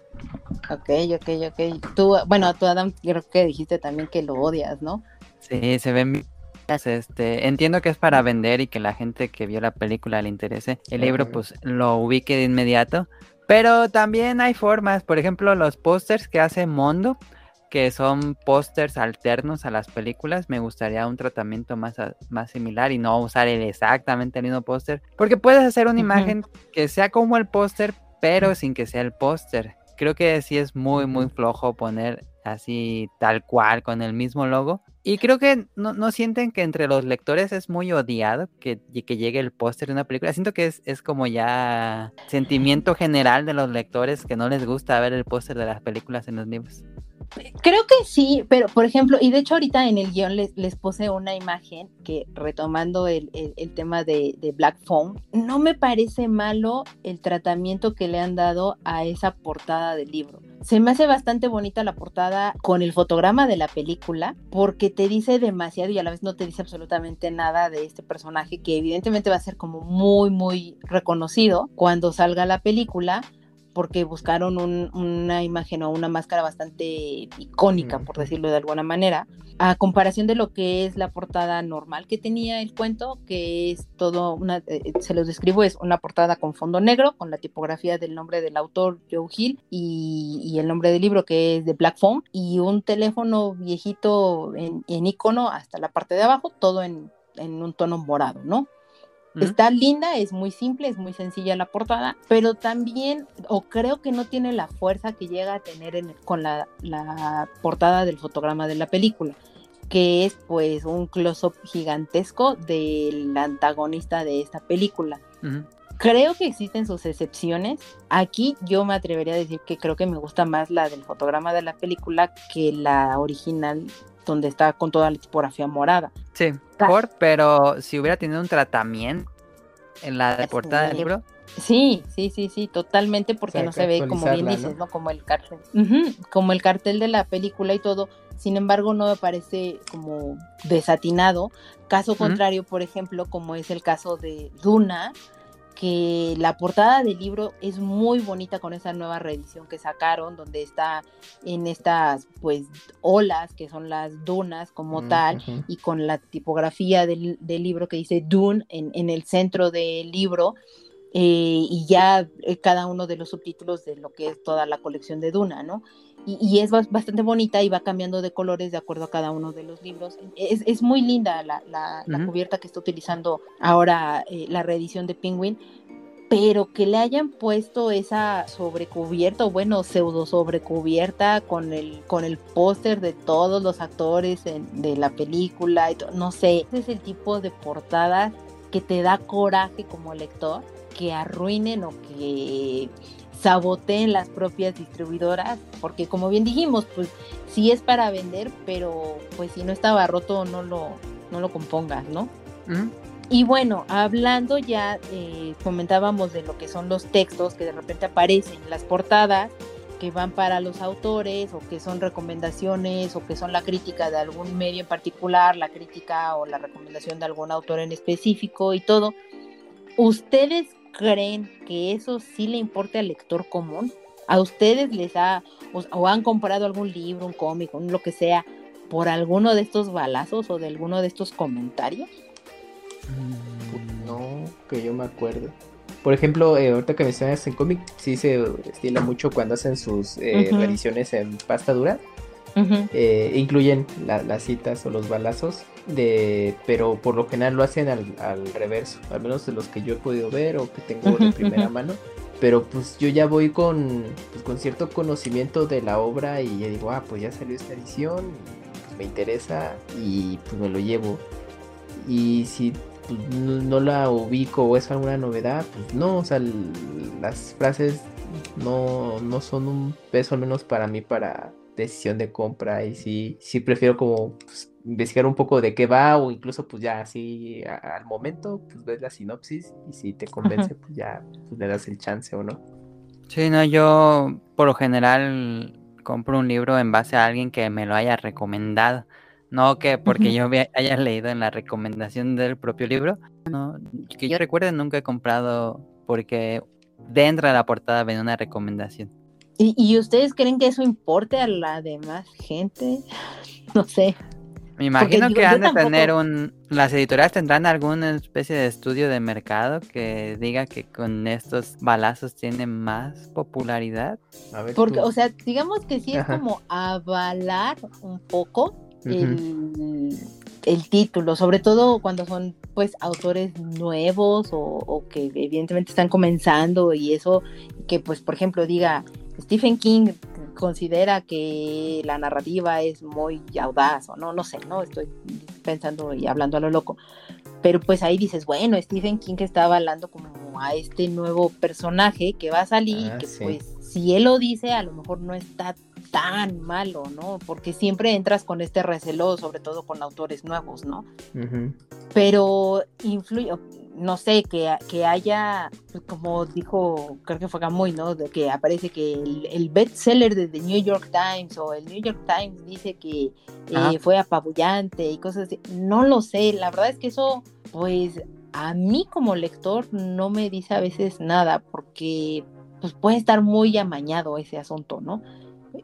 Ok, ok, ok. Tú, bueno, tú Adam, creo que dijiste también que lo odias, ¿no? Sí, se ven este, entiendo que es para vender y que la gente que vio la película le interese. El libro, pues, lo ubique de inmediato. Pero también hay formas, por ejemplo, los pósters que hace Mondo, que son pósters alternos a las películas, me gustaría un tratamiento más, más similar y no usar el exactamente el mismo póster, porque puedes hacer una imagen que sea como el póster, pero sin que sea el póster. Creo que sí es muy, muy flojo poner así tal cual con el mismo logo. Y creo que no, sienten que entre los lectores es muy odiado que, que llegue el póster de una película. Siento que es, es como ya sentimiento general de los lectores que no les gusta ver el póster de las películas en los libros. Creo que sí, pero por ejemplo, y de hecho ahorita en el guion les, les puse una imagen que retomando el, tema de, Black Phone, no me parece malo el tratamiento que le han dado a esa portada del libro. Se me hace bastante bonita la portada con el fotograma de la película porque te dice demasiado y a la vez no te dice absolutamente nada de este personaje que evidentemente va a ser como muy, muy reconocido cuando salga la película porque buscaron una imagen o una máscara bastante icónica, por decirlo de alguna manera, a comparación de lo que es la portada normal que tenía el cuento, que es todo una, eh, se los describo, es una portada con fondo negro, con la tipografía del nombre del autor Joe Hill y, el nombre del libro que es de Black Phone y un teléfono viejito en, icono hasta la parte de abajo, todo en, en un tono morado, ¿no? Está linda, es muy simple, es muy sencilla la portada, pero también, o creo que no tiene la fuerza que llega a tener con la, portada del fotograma de la película, que es pues un close-up gigantesco del antagonista de esta película. Creo que existen sus excepciones. Aquí yo me atrevería a decir que creo que me gusta más la del fotograma de la película que la original donde está con toda la tipografía morada. Sí, por, pero si hubiera tenido un tratamiento en la portada del libro. Sí, sí, sí, sí, totalmente, porque no se ve como bien dices, ¿no? Como el cartel, como el cartel de la película y todo. Sin embargo, no me parece como desatinado. Caso contrario, por ejemplo, como es el caso de Duna, que la portada del libro es muy bonita con esa nueva reedición que sacaron, donde está en estas pues olas que son las dunas como mm, tal, y con la tipografía del, libro que dice Dune en, el centro del libro, eh, y ya eh, cada uno de los subtítulos de lo que es toda la colección de Duna, ¿no? Y, es bastante bonita y va cambiando de colores de acuerdo a cada uno de los libros. Es, muy linda la, cubierta que está utilizando ahora eh, la reedición de Penguin, pero que le hayan puesto esa sobrecubierta, o bueno, pseudo sobrecubierta con el, con el póster de todos los actores de la película, y no sé, ese es el tipo de portada que te da coraje como lector, que arruinen o que saboteen las propias distribuidoras, porque como bien dijimos, pues sí es para vender, pero pues si no estaba roto no lo, no lo compongas, ¿no? Y bueno, hablando ya, eh, comentábamos de lo que son los textos que de repente aparecen en las portadas, que van para los autores o que son recomendaciones o que son la crítica de algún medio en particular, la crítica o la recomendación de algún autor en específico y todo. ¿Ustedes creen que eso sí le importa al lector común? ¿A ustedes les ha o, han comprado algún libro, un cómic, un lo que sea por alguno de estos balazos o de alguno de estos comentarios? No, que yo me acuerdo. Por ejemplo, eh, ahorita que mencionas en cómic, sí se estila mucho cuando hacen sus eh, en pasta dura. Eh, incluyen las citas o los balazos, de, pero por lo general lo hacen al, al, reverso, al menos de los que yo he podido ver o que tengo de primera mano. Pero pues yo ya voy con, pues, con cierto conocimiento de la obra y ya digo, ah, pues ya salió esta edición, pues me interesa y pues me lo llevo. Y si pues, no, la ubico o es alguna novedad, pues no, o sea, las frases no, no son un peso al menos para mí para decisión de compra y sí, sí prefiero como pues, investigar un poco de qué va o incluso pues ya así al momento pues ves la sinopsis y si te convence pues ya pues, le das el chance o no. Sí, no, yo por lo general compro un libro en base a alguien que me lo haya recomendado. No que porque yo haya leído en la recomendación del propio libro. No, que yo recuerde, nunca he comprado porque dentro de la portada ven una recomendación. ¿Y, ustedes creen que eso importe a la demás gente? [laughs] No sé. Me imagino que han de tener un... Las editoriales tendrán alguna especie de estudio de mercado que diga que con estos balazos tienen más popularidad. Porque, o sea, digamos que sí es como avalar un poco el, título, sobre todo cuando son pues autores nuevos o, que evidentemente están comenzando y eso, que pues por ejemplo diga Stephen King considera que la narrativa es muy audaz o no, no sé, no estoy pensando y hablando a lo loco, pero pues ahí dices, bueno, Stephen King estaba hablando como a este nuevo personaje que va a salir, ah, que pues si él lo dice, a lo mejor no está tan malo, ¿no? Porque siempre entras con este recelo, sobre todo con autores nuevos, ¿no? Pero influye, no sé, que, que haya, pues, como dijo, creo que fue Gamoy, ¿no? De que aparece que el, el bestseller de The New York Times o el New York Times dice que eh, fue apabullante y cosas así. No lo sé, la verdad es que eso, pues a mí como lector no me dice a veces nada, porque pues puede estar muy amañado ese asunto, ¿no?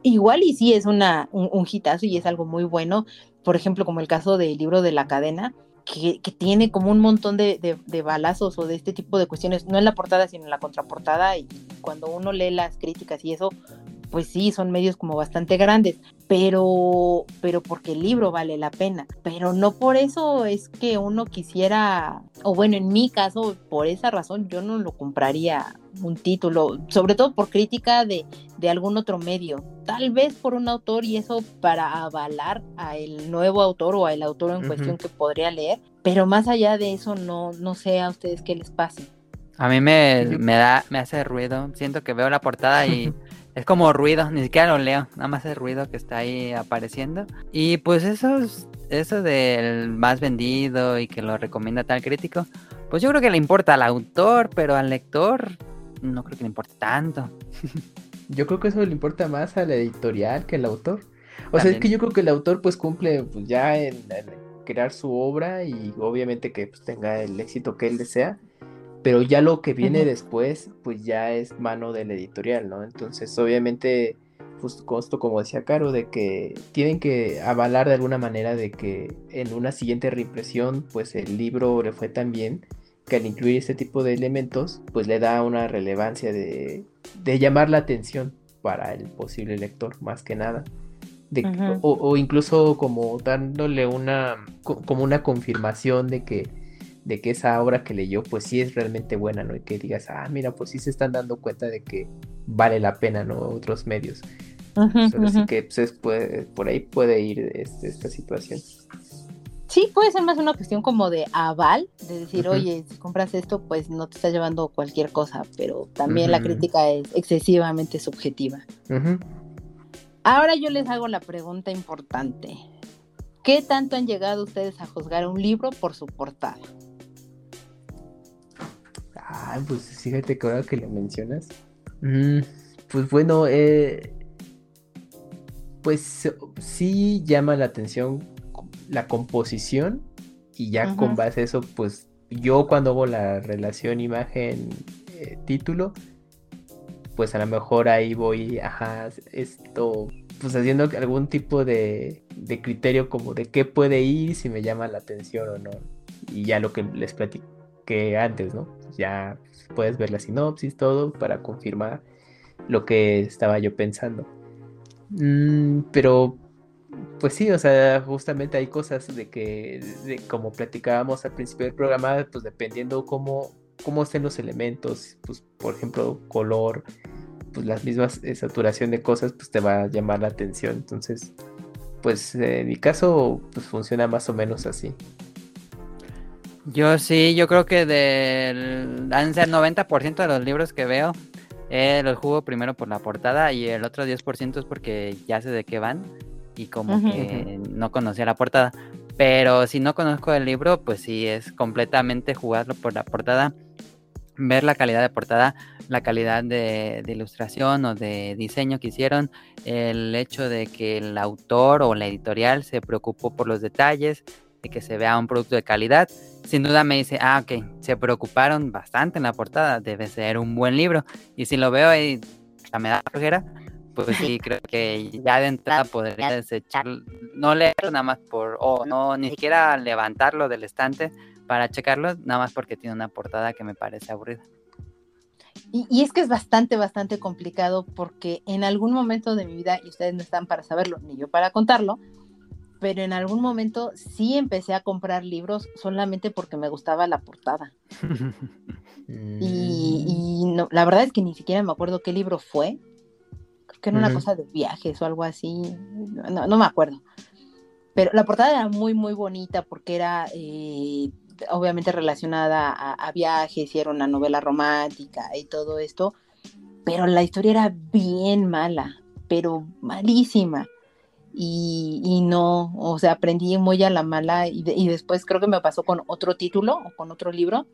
Igual y sí es una, un, un hitazo y es algo muy bueno, por ejemplo, como el caso del libro de la cadena, que, tiene como un montón de, de, balazos o de este tipo de cuestiones, no en la portada, sino en la contraportada, y cuando uno lee las críticas y eso, pues sí, son medios como bastante grandes, pero, pero porque el libro vale la pena, pero no por eso es que uno quisiera, o bueno, en mi caso, por esa razón yo no lo compraría un título, sobre todo por crítica de, de algún otro medio, tal vez por un autor y eso para avalar a el nuevo autor o al autor en cuestión que podría leer, pero más allá de eso no, no sé a ustedes qué les pase. A mí me, me da, me hace ruido, siento que veo la portada y [laughs] Es como ruido, ni siquiera lo leo, nada más el ruido que está ahí apareciendo. Y pues eso, eso del más vendido y que lo recomienda tal crítico, pues yo creo que le importa al autor, pero al lector no creo que le importe tanto. [laughs] Yo creo que eso le importa más al editorial que al autor. O sea, es que yo creo que el autor pues cumple pues, ya en, crear su obra y obviamente que pues, tenga el éxito que él desea pero ya lo que viene después, pues ya es mano del editorial, ¿no? Entonces, obviamente, pues costo, como decía Caro, de que tienen que avalar de alguna manera de que en una siguiente reimpresión, pues el libro le fue tan bien que al incluir este tipo de elementos, pues le da una relevancia de, de llamar la atención para el posible lector, más que nada. o, o, incluso como dándole una, como una confirmación de que de que esa obra que leyó pues sí es realmente buena, ¿no? Y que digas, ah, mira, pues sí se están dando cuenta de que vale la pena, ¿no? Otros medios. Así que pues, por ahí puede ir este, esta situación. Sí, puede ser más una cuestión como de aval, de decir, oye, si compras esto, pues no te está llevando cualquier cosa, pero también la crítica es excesivamente subjetiva. Ahora yo les hago la pregunta importante. ¿Qué tanto han llegado ustedes a juzgar un libro por su portada? Ah, pues fíjate que ahora que lo mencionas. Mm, pues bueno, eh, pues sí llama la atención la composición y ya con base a eso, pues yo cuando hago la relación imagen-título, pues a lo mejor ahí voy, ajá, esto, pues haciendo algún tipo de, de criterio como de qué puede ir, si me llama la atención o no. Y ya lo que les platiqué antes, ¿no? ya puedes ver la sinopsis, todo, para confirmar lo que estaba yo pensando. Mm, pero, pues sí, o sea, justamente hay cosas de que, como platicábamos al principio del programa, pues dependiendo cómo, cómo estén los elementos, pues por ejemplo, color, pues las mismas eh, saturación de cosas, pues te va a llamar la atención. Entonces, pues en mi caso, pues funciona más o menos así. Yo sí, yo creo que del han ser 90% de los libros que veo eh, los jugo primero por la portada y el otro 10% es porque ya sé de qué van y como que no conocía la portada. Pero si no conozco el libro, pues sí, es completamente jugarlo por la portada, ver la calidad de portada, la calidad de, de, ilustración o de diseño que hicieron, el hecho de que el autor o la editorial se preocupó por los detalles, de que se vea un producto de calidad sin duda me dice, ah, ok, se preocuparon bastante en la portada, debe ser un buen libro. Y si lo veo y me da flojera, pues sí, creo que ya de entrada podría desechar, no leerlo nada más por, o no, ni siquiera levantarlo del estante para checarlo, nada más porque tiene una portada que me parece aburrida. Y, y, es que es bastante, bastante complicado porque en algún momento de mi vida, y ustedes no están para saberlo, ni yo para contarlo, pero en algún momento sí empecé a comprar libros solamente porque me gustaba la portada. [laughs] y, no, la verdad es que ni siquiera me acuerdo qué libro fue. Que era una cosa de viajes o algo así. No, me acuerdo. Pero la portada era muy, muy bonita porque era eh, obviamente relacionada a, a, viajes y era una novela romántica y todo esto. Pero la historia era bien mala, pero malísima y, no, o sea, aprendí muy a la mala y, después creo que me pasó con otro título o con otro libro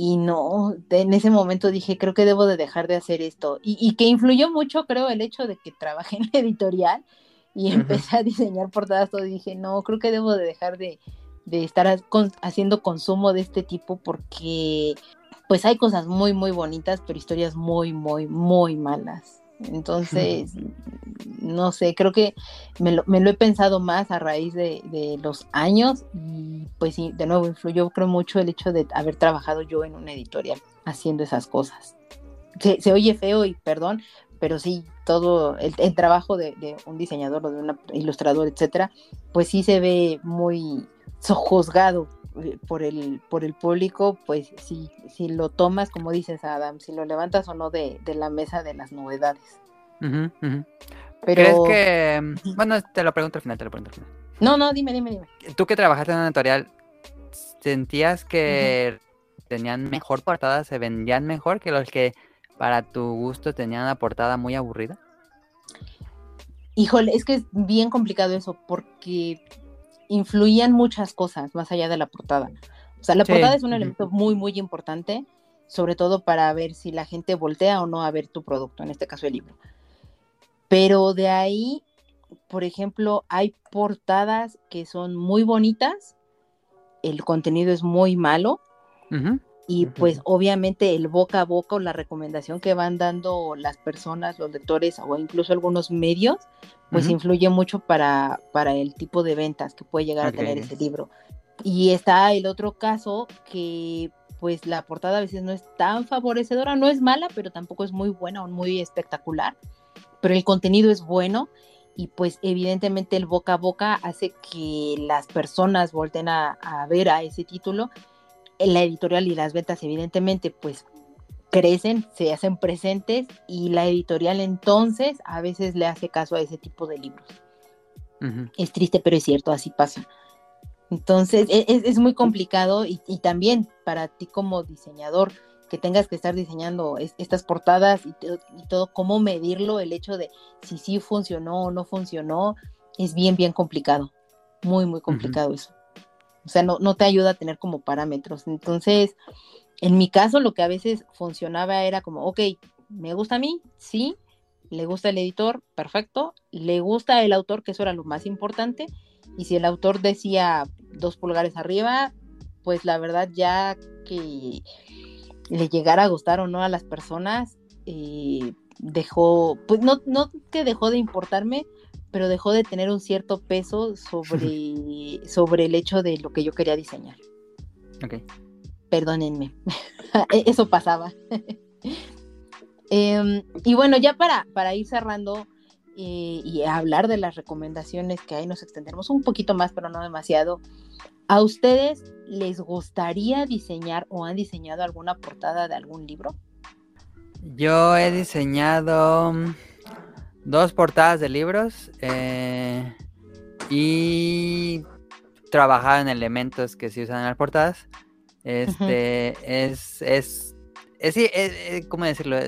y no, en ese momento dije, creo que debo de dejar de hacer esto y, que influyó mucho, creo, el hecho de que trabajé [laughs] en la editorial y empecé a diseñar portadas, todo y dije, no, creo que debo de dejar de, de estar haciendo consumo de este tipo porque pues hay cosas muy, muy bonitas, pero historias muy, muy, muy malas. Entonces, no sé, creo que me lo, he pensado más a raíz de, los años y pues sí, de nuevo influyó creo mucho el hecho de haber trabajado yo en una editorial haciendo esas cosas. Se, oye feo y perdón, pero sí, todo el, trabajo de, un diseñador o de un ilustrador, etcétera, pues sí se ve muy sojuzgado por el, por el público, pues si, si lo tomas, como dices Adam, si lo levantas o no de, la mesa de las novedades. Pero... ¿Crees que... Bueno, te lo pregunto al final, te lo pregunto al final. No, no, dime, dime, dime. Tú que trabajaste en una editorial, ¿sentías que tenían mejor portada, se vendían mejor que los que para tu gusto tenían una portada muy aburrida? Híjole, es que es bien complicado eso porque influían muchas cosas más allá de la portada. O sea, la portada es un elemento muy, muy importante, sobre todo para ver si la gente voltea o no a ver tu producto, en este caso el libro. Pero de ahí, por ejemplo, hay portadas que son muy bonitas, el contenido es muy malo, y pues obviamente el boca a boca o la recomendación que van dando las personas, los lectores o incluso algunos medios, pues influye mucho para, para el tipo de ventas que puede llegar a tener ese libro. Y está el otro caso que pues la portada a veces no es tan favorecedora, no es mala, pero tampoco es muy buena o muy espectacular, pero el contenido es bueno y pues evidentemente el boca a boca hace que las personas volten a, a ver a ese título la editorial y las ventas evidentemente pues crecen, se hacen presentes y la editorial entonces a veces le hace caso a ese tipo de libros. Es triste, pero es cierto, así pasa. Entonces e, es, muy complicado y, también para ti como diseñador que tengas que estar diseñando estas portadas y, todo, cómo medirlo, el hecho de si sí funcionó o no funcionó, es bien, bien complicado. Muy, muy complicado eso. O sea, no, te ayuda a tener como parámetros. Entonces, en mi caso, lo que a veces funcionaba era como, ok, me gusta a mí, sí, le gusta el editor, perfecto, le gusta el autor, que eso era lo más importante, y si el autor decía dos pulgares arriba, pues la verdad ya que le llegara a gustar o no a las personas, eh, dejó, pues no, no que dejó de importarme, pero dejó de tener un cierto peso sobre, [laughs] sobre el hecho de lo que yo quería diseñar. Ok. Perdónenme, [laughs] e-, eso pasaba. [laughs] Em, y bueno, ya para, para ir cerrando eh, y hablar de las recomendaciones que ahí nos extenderemos un poquito más, pero no demasiado. ¿A ustedes les gustaría diseñar o han diseñado alguna portada de algún libro? Yo he diseñado dos portadas de libros eh, y trabajar en elementos que se usan en las portadas. Este es, es, es, es, ¿cómo decirlo?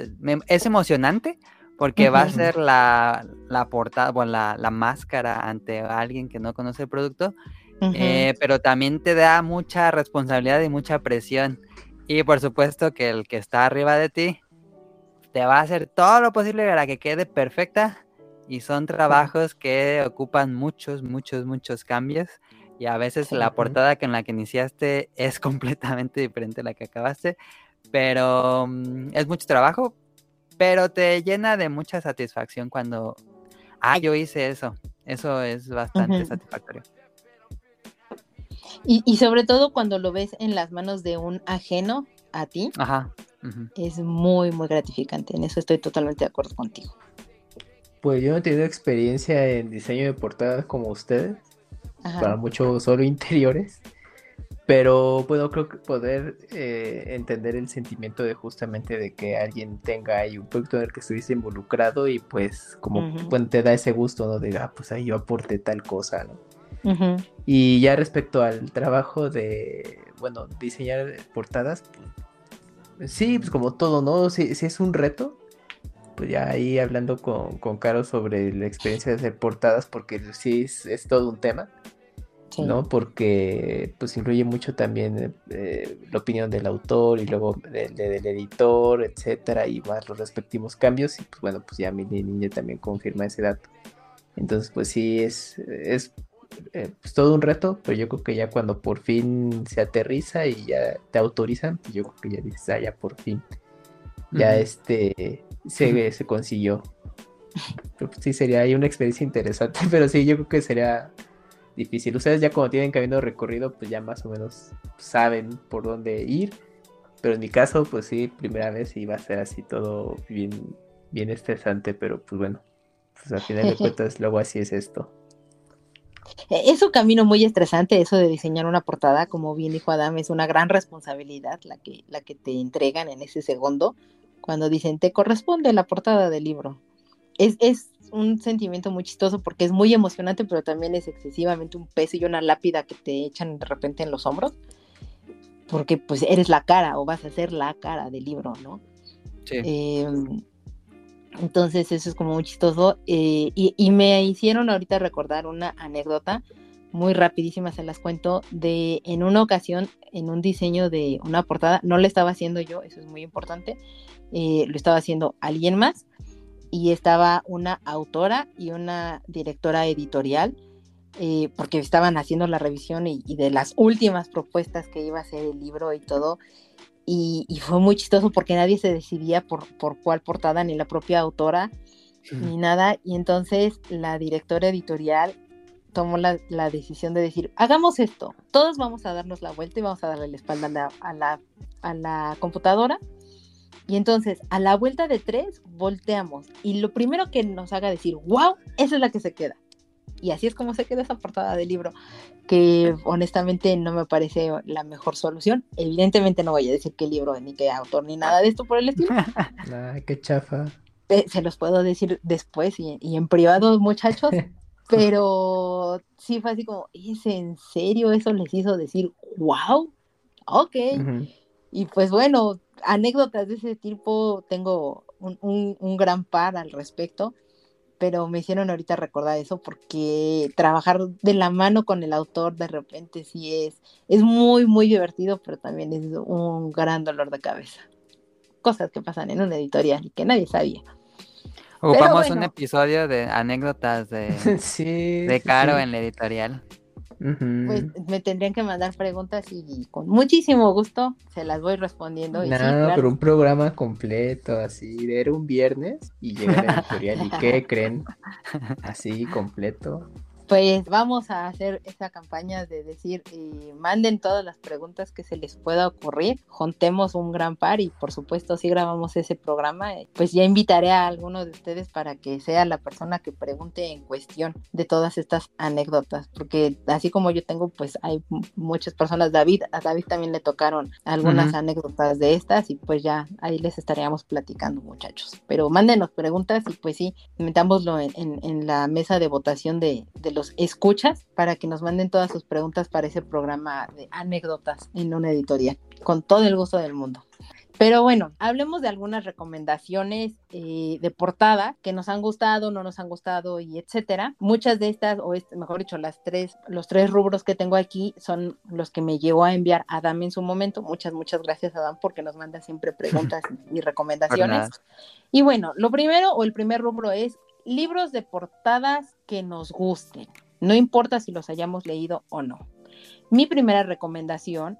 Es emocionante porque va a ser la, la portada, bueno, la, la, máscara ante alguien que no conoce el producto, eh, pero también te da mucha responsabilidad y mucha presión. Y por supuesto que el que está arriba de ti te va a hacer todo lo posible para que quede perfecta. Y son trabajos que ocupan muchos, muchos, muchos cambios. Y a veces la portada con la que iniciaste es [laughs] completamente diferente a la que acabaste. Pero mm, es mucho trabajo, pero te llena de mucha satisfacción cuando, ah, yo hice eso. Eso es bastante satisfactorio. Y, y, sobre todo cuando lo ves en las manos de un ajeno a ti. Ajá es muy, muy gratificante. En eso estoy totalmente de acuerdo contigo. Pues yo no he tenido experiencia en diseño de portadas como ustedes, para mucho solo [laughs] interiores, pero puedo creo que poder eh, entender el sentimiento de justamente de que alguien tenga ahí un producto en el que estuviste involucrado y pues como te da ese gusto, ¿no? De, ah, pues ahí yo aporté tal cosa, ¿no? Y ya respecto al trabajo de, bueno, diseñar portadas, Sí, pues como todo, ¿no? Si, si es un reto, pues ya ahí hablando con, con Caro sobre la experiencia de hacer portadas, porque sí es, todo un tema, ¿no? Porque pues influye mucho también eh, la opinión del autor y luego del editor, etcétera, y más los respectivos cambios, y pues bueno, pues ya mi niña también confirma ese dato. Entonces, pues sí, es, es eh, pues todo un reto, pero yo creo que ya cuando por fin se aterriza y ya te autorizan, pues yo creo que ya dices, ah, ya por fin, ya este, se, se consiguió. Pues sí, sería ahí una experiencia interesante, [laughs] pero sí, yo creo que sería difícil. Ustedes ya cuando tienen camino recorrido, pues ya más o menos saben por dónde ir. Pero en mi caso, pues sí, primera vez iba a ser así todo bien, bien estresante, pero pues bueno, pues al final de [laughs] cuentas luego así es esto. E, es un camino muy estresante eso de diseñar una portada, como bien dijo Adam, es una gran responsabilidad la que, la que te entregan en ese segundo, cuando dicen te corresponde la portada del libro. Es, es un sentimiento muy chistoso porque es muy emocionante, pero también es excesivamente un peso y una lápida que te echan de repente en los hombros, porque pues eres la cara o vas a ser la cara del libro, ¿no? Sí. Em, entonces eso es como muy chistoso eh, y, me hicieron ahorita recordar una anécdota muy rapidísima, se las cuento, de en una ocasión, en un diseño de una portada, no lo estaba haciendo yo, eso es muy importante, eh, lo estaba haciendo alguien más y estaba una autora y una directora editorial, eh, porque estaban haciendo la revisión y, de las últimas propuestas que iba a ser el libro y todo. Y, fue muy chistoso porque nadie se decidía por, por cuál portada, ni la propia autora, ni nada. Y entonces la directora editorial tomó la, decisión de decir, hagamos esto, todos vamos a darnos la vuelta y vamos a darle la espalda a la, a la computadora y entonces, a la vuelta de tres, volteamos. Y lo primero que nos haga decir, wow, esa es la que se queda. Y así es como se queda esa portada del libro, que honestamente no me parece la mejor solución. Evidentemente no voy a decir qué libro, ni qué autor, ni nada de esto por el estilo. [laughs] Qué chafa. Se los puedo decir después y, en privado, muchachos. [laughs] pero sí fue así como, ¿es en serio eso les hizo decir, wow? Ok. Y pues bueno, anécdotas de ese tipo tengo un, gran par al respecto, pero me hicieron ahorita recordar eso porque trabajar de la mano con el autor de repente sí es, es muy, muy divertido, pero también es un gran dolor de cabeza. Cosas que pasan en una editorial y que nadie sabía. Ocupamos un episodio de anécdotas de, [laughs] de Caro en la editorial. Pues me tendrían que mandar preguntas y con muchísimo gusto se las voy respondiendo. no, pero un programa completo, así, era un viernes y llega la editorial y ¿qué [laughs] creen? Así, completo pues vamos a hacer esta campaña de decir, eh, manden todas las preguntas que se les pueda ocurrir, juntemos un gran par y por supuesto si grabamos ese programa, pues ya invitaré a alguno de ustedes para que sea la persona que pregunte en cuestión de todas estas anécdotas, porque así como yo tengo, pues hay muchas personas, David, a David también le tocaron algunas anécdotas de estas y pues ya ahí les estaríamos platicando muchachos, pero mándenos preguntas y pues sí, metámoslo en, en, la mesa de votación de, de los escuchas para que nos manden todas sus preguntas para ese programa de anécdotas en una editorial, con todo el gusto del mundo. Pero bueno, hablemos de algunas recomendaciones eh, de portada que nos han gustado, no nos han gustado y etcétera. Muchas de estas, o mejor dicho, las tres, los tres rubros que tengo aquí son los que me llegó a enviar Adam en su momento. Muchas, muchas gracias Adam porque nos manda siempre preguntas [laughs] y recomendaciones. Y bueno, lo primero o el primer rubro es libros de portadas que nos gusten, no importa si los hayamos leído o no. Mi primera recomendación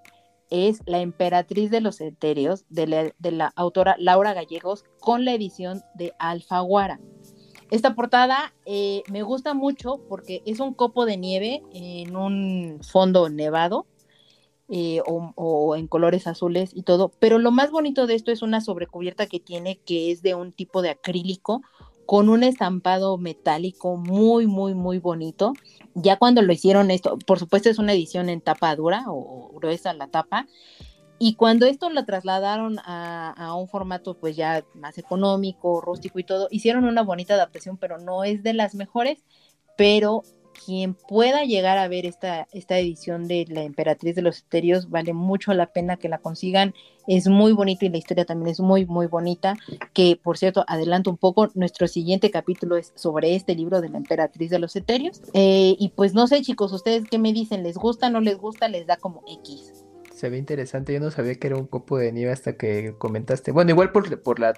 es La Emperatriz de los Etéreos de la, autora Laura Gallegos con la edición de Alfaguara. Esta portada eh, me gusta mucho porque es un copo de nieve en un fondo nevado eh, o, o, en colores azules y todo, pero lo más bonito de esto es una sobrecubierta que tiene que es de un tipo de acrílico con un estampado metálico muy, muy, muy bonito. Ya cuando lo hicieron esto, por supuesto es una edición en tapa dura o gruesa la tapa, y cuando esto lo trasladaron a, a, un formato pues ya más económico, rústico y todo, hicieron una bonita adaptación, pero no es de las mejores, pero quien pueda llegar a ver esta, esta edición de La Emperatriz de los Esterios, vale mucho la pena que la consigan. Es muy bonito y la historia también es muy, muy bonita. Que, por cierto, adelanto un poco, nuestro siguiente capítulo es sobre este libro de La Emperatriz de los Eterios. Eh, y pues no sé, chicos, ¿ustedes qué me dicen? ¿Les gusta, no les gusta? ¿Les da como X? Se ve interesante. Yo no sabía que era un copo de nieve hasta que comentaste. Bueno, igual por, por la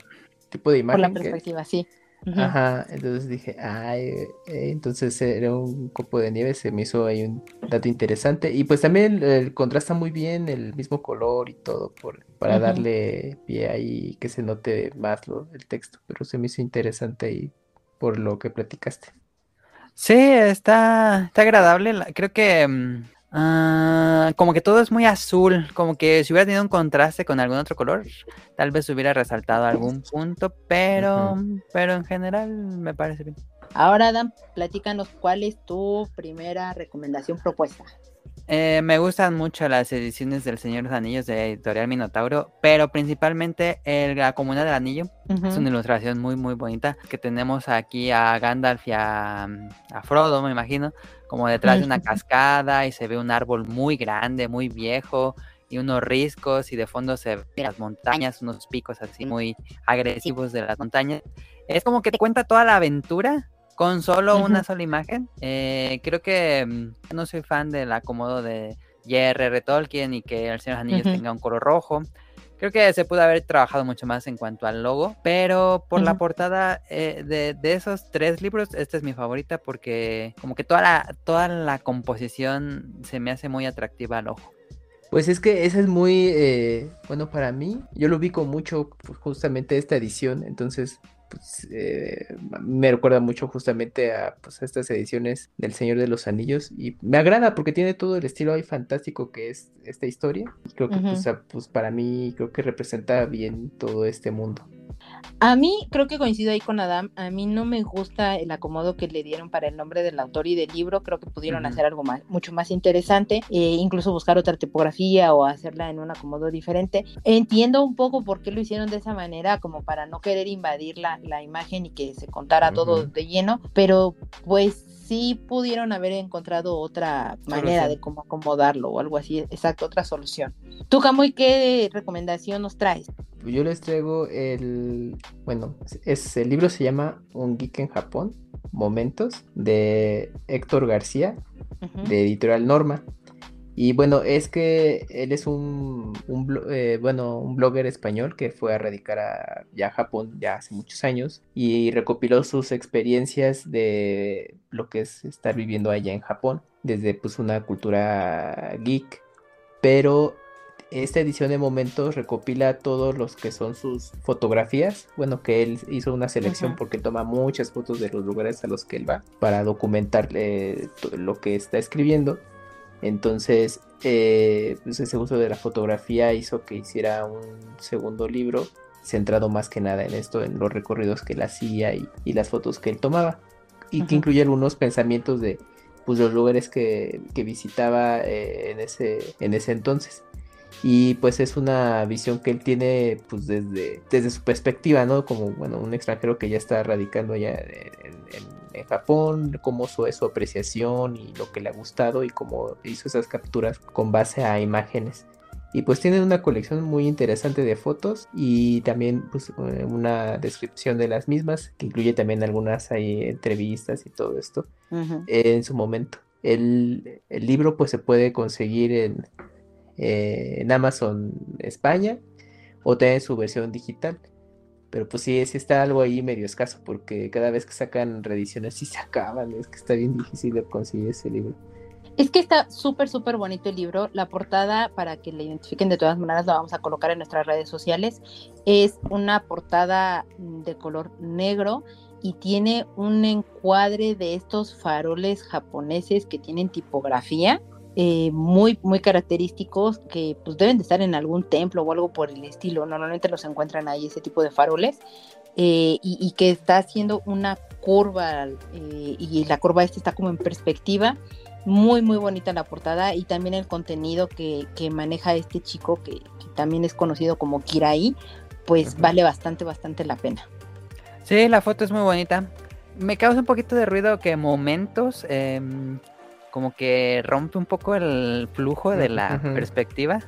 tipo de imagen. Por la perspectiva, sí Ajá, entonces dije, ay, eh, entonces era un copo de nieve, se me hizo ahí un dato interesante. Y pues también el, contrasta muy bien el mismo color y todo por, para darle pie ahí que se note más lo, el texto, pero se me hizo interesante ahí por lo que platicaste. Sí, está, está agradable. Creo que mm, Ah, como que todo es muy azul, como que si hubiera tenido un contraste con algún otro color, tal vez hubiera resaltado algún punto, pero, pero en general me parece bien. Ahora, Adam, platícanos cuál es tu primera recomendación propuesta. Eh, me gustan mucho las ediciones del Señor de los Anillos de Editorial Minotauro, pero principalmente el, la Comuna del Anillo. Es una ilustración muy, muy bonita que tenemos aquí a Gandalf y a, Frodo, me imagino, como detrás de una cascada y se ve un árbol muy grande, muy viejo y unos riscos y de fondo se ven las montañas, unos picos así muy agresivos de las montañas. Es como que te cuenta toda la aventura con solo una sola imagen. Eh, creo que mm, no soy fan del acomodo de J.R.R. Tolkien y que el Señor de los Anillos tenga un color rojo. Creo que se pudo haber trabajado mucho más en cuanto al logo, pero por la portada eh, de, de, esos tres libros, esta es mi favorita porque como que toda la, toda la composición se me hace muy atractiva al ojo. Pues es que esa es muy, eh, bueno, para mí, yo lo ubico mucho pues, justamente esta edición, entonces pues, eh, me recuerda mucho justamente a pues, estas ediciones del Señor de los Anillos y me agrada porque tiene todo el estilo ahí fantástico que es esta historia. Creo que pues, pues, para mí creo que representa bien todo este mundo. A mí creo que coincido ahí con Adam. A mí no me gusta el acomodo que le dieron para el nombre del autor y del libro. Creo que pudieron hacer algo más, mucho más interesante, e incluso buscar otra tipografía o hacerla en un acomodo diferente. Entiendo un poco por qué lo hicieron de esa manera, como para no querer invadir la, la imagen y que se contara todo de lleno, pero pues sí pudieron haber encontrado otra manera de cómo acomodarlo o algo así, exacto, otra solución. Tú, Camuy, ¿qué recomendación nos traes? Yo les traigo el, bueno, es, el libro se llama Un Geek en Japón, Momentos, de Héctor García, de Editorial Norma. Y bueno, es que él es un, eh, bueno, un blogger español que fue a radicar a, ya a Japón ya hace muchos años y recopiló sus experiencias de lo que es estar viviendo allá en Japón, desde pues una cultura geek, pero esta edición de momentos recopila todos los que son sus fotografías. Bueno, que él hizo una selección porque toma muchas fotos de los lugares a los que él va para documentar eh, lo que está escribiendo. Entonces, eh, pues ese uso de la fotografía hizo que hiciera un segundo libro centrado más que nada en esto, en los recorridos que él hacía y, las fotos que él tomaba. Y que incluye algunos pensamientos de pues, los lugares que, visitaba eh, en, ese, en ese entonces y pues es una visión que él tiene pues desde, desde su perspectiva, ¿no? Como, bueno, un extranjero que ya está radicando allá en, Japón, cómo fue su apreciación y lo que le ha gustado y cómo hizo esas capturas con base a imágenes. Y pues tiene una colección muy interesante de fotos y también pues eh, una descripción de las mismas, que incluye también algunas ahí entrevistas y todo esto en su momento. El, el libro pues se puede conseguir en eh, en Amazon España o tiene su versión digital. Pero pues sí, sí está algo ahí medio escaso porque cada vez que sacan reediciones sí se acaban. Es que está bien difícil de conseguir ese libro. Es que está súper, súper bonito el libro. La portada, para que le identifiquen de todas maneras, la vamos a colocar en nuestras redes sociales. Es una portada de color negro y tiene un encuadre de estos faroles japoneses que tienen tipografía eh, muy, muy característicos que pues deben de estar en algún templo o algo por el estilo. Normalmente los encuentran ahí ese tipo de faroles eh, y, que está haciendo una curva eh, y la curva esta está como en perspectiva. Muy, muy bonita la portada y también el contenido que, maneja este chico que, también es conocido como Kirai, pues vale bastante, bastante la pena. Sí, la foto es muy bonita. Me causa un poquito de ruido que momentos em, como que rompe un poco el flujo de la perspectiva.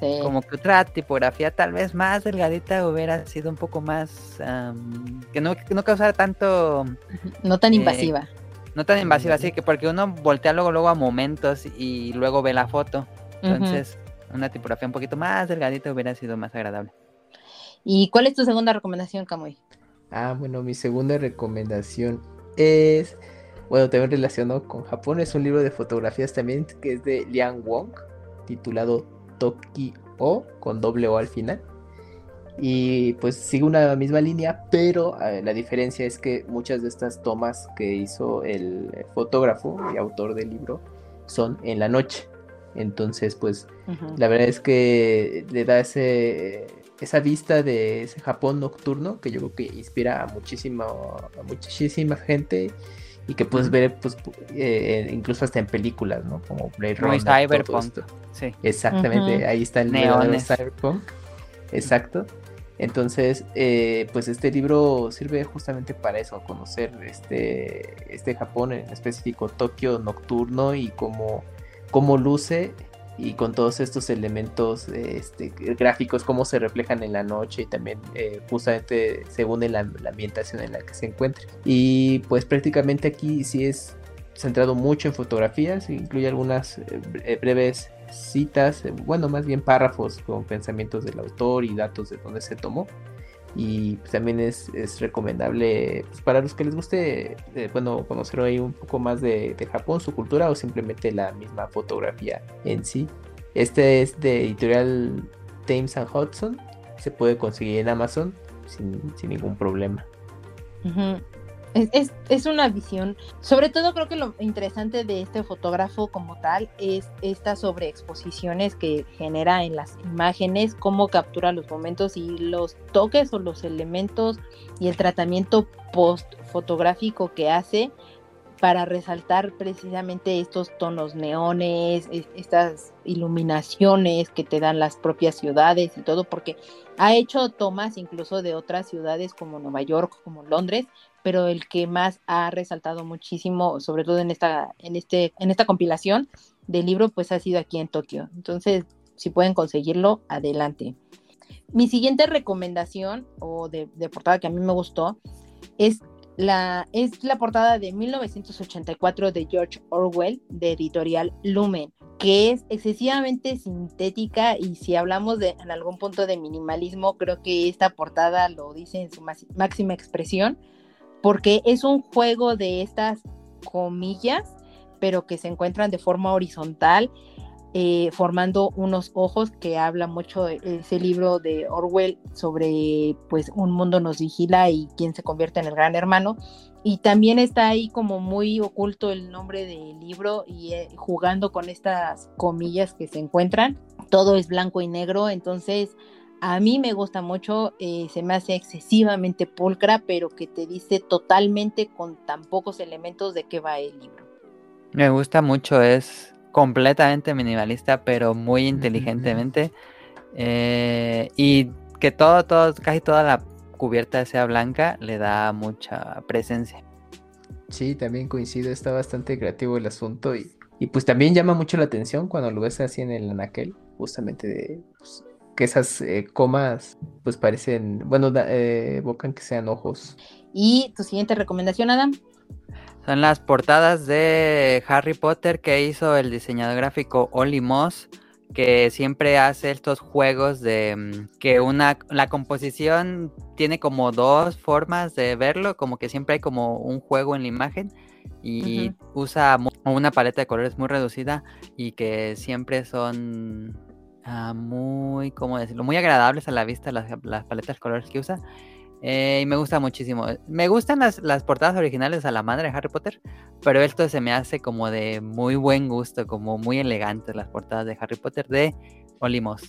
Como que otra tipografía tal vez más delgadita hubiera sido un poco más... que, no, que no causara tanto... No tan eh, invasiva. No tan invasiva, así que porque uno voltea luego, luego a momentos y luego ve la foto. Entonces, una tipografía un poquito más delgadita hubiera sido más agradable. ¿Y cuál es tu segunda recomendación, Camuy? Ah, bueno, mi segunda recomendación es, bueno, también relacionado con Japón, es un libro de fotografías también que es de Liang Wong, titulado Tokyo con doble O al final. Y pues sigue una misma línea, pero eh, la diferencia es que muchas de estas tomas que hizo el fotógrafo y autor del libro son en la noche. Entonces, pues la verdad es que le da ese, esa vista de ese Japón nocturno que yo creo que inspira a muchísima, a muchísima gente y que puedes ver pues eh, incluso hasta en películas, ¿no? Como Blade Runner. Cyberpunk. Sí. Exactamente, ahí está el de Cyberpunk. Exacto. Entonces, eh, pues este libro sirve justamente para eso, conocer este, este Japón, en específico Tokio nocturno y cómo, cómo luce y con todos estos elementos este, gráficos, cómo se reflejan en la noche y también eh, justamente según la, ambientación en la que se encuentre. Y pues prácticamente aquí sí es centrado mucho en fotografías, incluye algunas eh, breves citas, eh, bueno, más bien párrafos con pensamientos del autor y datos de dónde se tomó. Y pues, también es, recomendable pues, para los que les guste, eh, bueno, conocer ahí un poco más de, Japón, su cultura o simplemente la misma fotografía en sí. Este es de editorial Thames and Hudson, se puede conseguir en Amazon sin, ningún problema. Es, es, una visión, sobre todo creo que lo interesante de este fotógrafo como tal es estas sobreexposiciones que genera en las imágenes, cómo captura los momentos y los toques o los elementos y el tratamiento post fotográfico que hace para resaltar precisamente estos tonos neones, estas iluminaciones que te dan las propias ciudades y todo, porque ha hecho tomas incluso de otras ciudades como Nueva York, como Londres, pero el que más ha resaltado muchísimo, sobre todo en esta, en este, en esta compilación del libro, pues ha sido aquí en Tokio. Entonces, si pueden conseguirlo, adelante. Mi siguiente recomendación o de, portada que a mí me gustó es la, es la portada de 1984 de George Orwell de editorial Lumen, que es excesivamente sintética y si hablamos de en algún punto de minimalismo, creo que esta portada lo dice en su máxima expresión porque es un juego de estas comillas, pero que se encuentran de forma horizontal, eh, formando unos ojos que habla mucho de ese libro de Orwell sobre pues un mundo nos vigila y quién se convierte en el gran hermano. Y también está ahí como muy oculto el nombre del libro y eh, jugando con estas comillas que se encuentran. Todo es blanco y negro, entonces a mí me gusta mucho, eh, se me hace excesivamente pulcra, pero que te dice totalmente con tan pocos elementos de qué va el libro. Me gusta mucho, es completamente minimalista, pero muy inteligentemente. Eh, y que todo, todo, casi toda la cubierta sea blanca, le da mucha presencia. Sí, también coincido, está bastante creativo el asunto y, y pues también llama mucho la atención cuando lo ves así en el anaquel, justamente de pues, que esas eh, comas pues parecen, bueno, eh, evocan que sean ojos. ¿Y tu siguiente recomendación, Adam? Son las portadas de Harry Potter que hizo el diseñador gráfico Oli Moss, que siempre hace estos juegos de mm, que una la composición tiene como dos formas de verlo, como que siempre hay como un juego en la imagen y usa una paleta de colores muy reducida y que siempre son Ah, muy, ¿cómo decirlo? Muy agradables a la vista las, paletas de colores que usa. Eh, y me gusta muchísimo. Me gustan las, portadas originales a la madre de Harry Potter, pero esto se me hace como de muy buen gusto, como muy elegantes las portadas de Harry Potter de Olimos.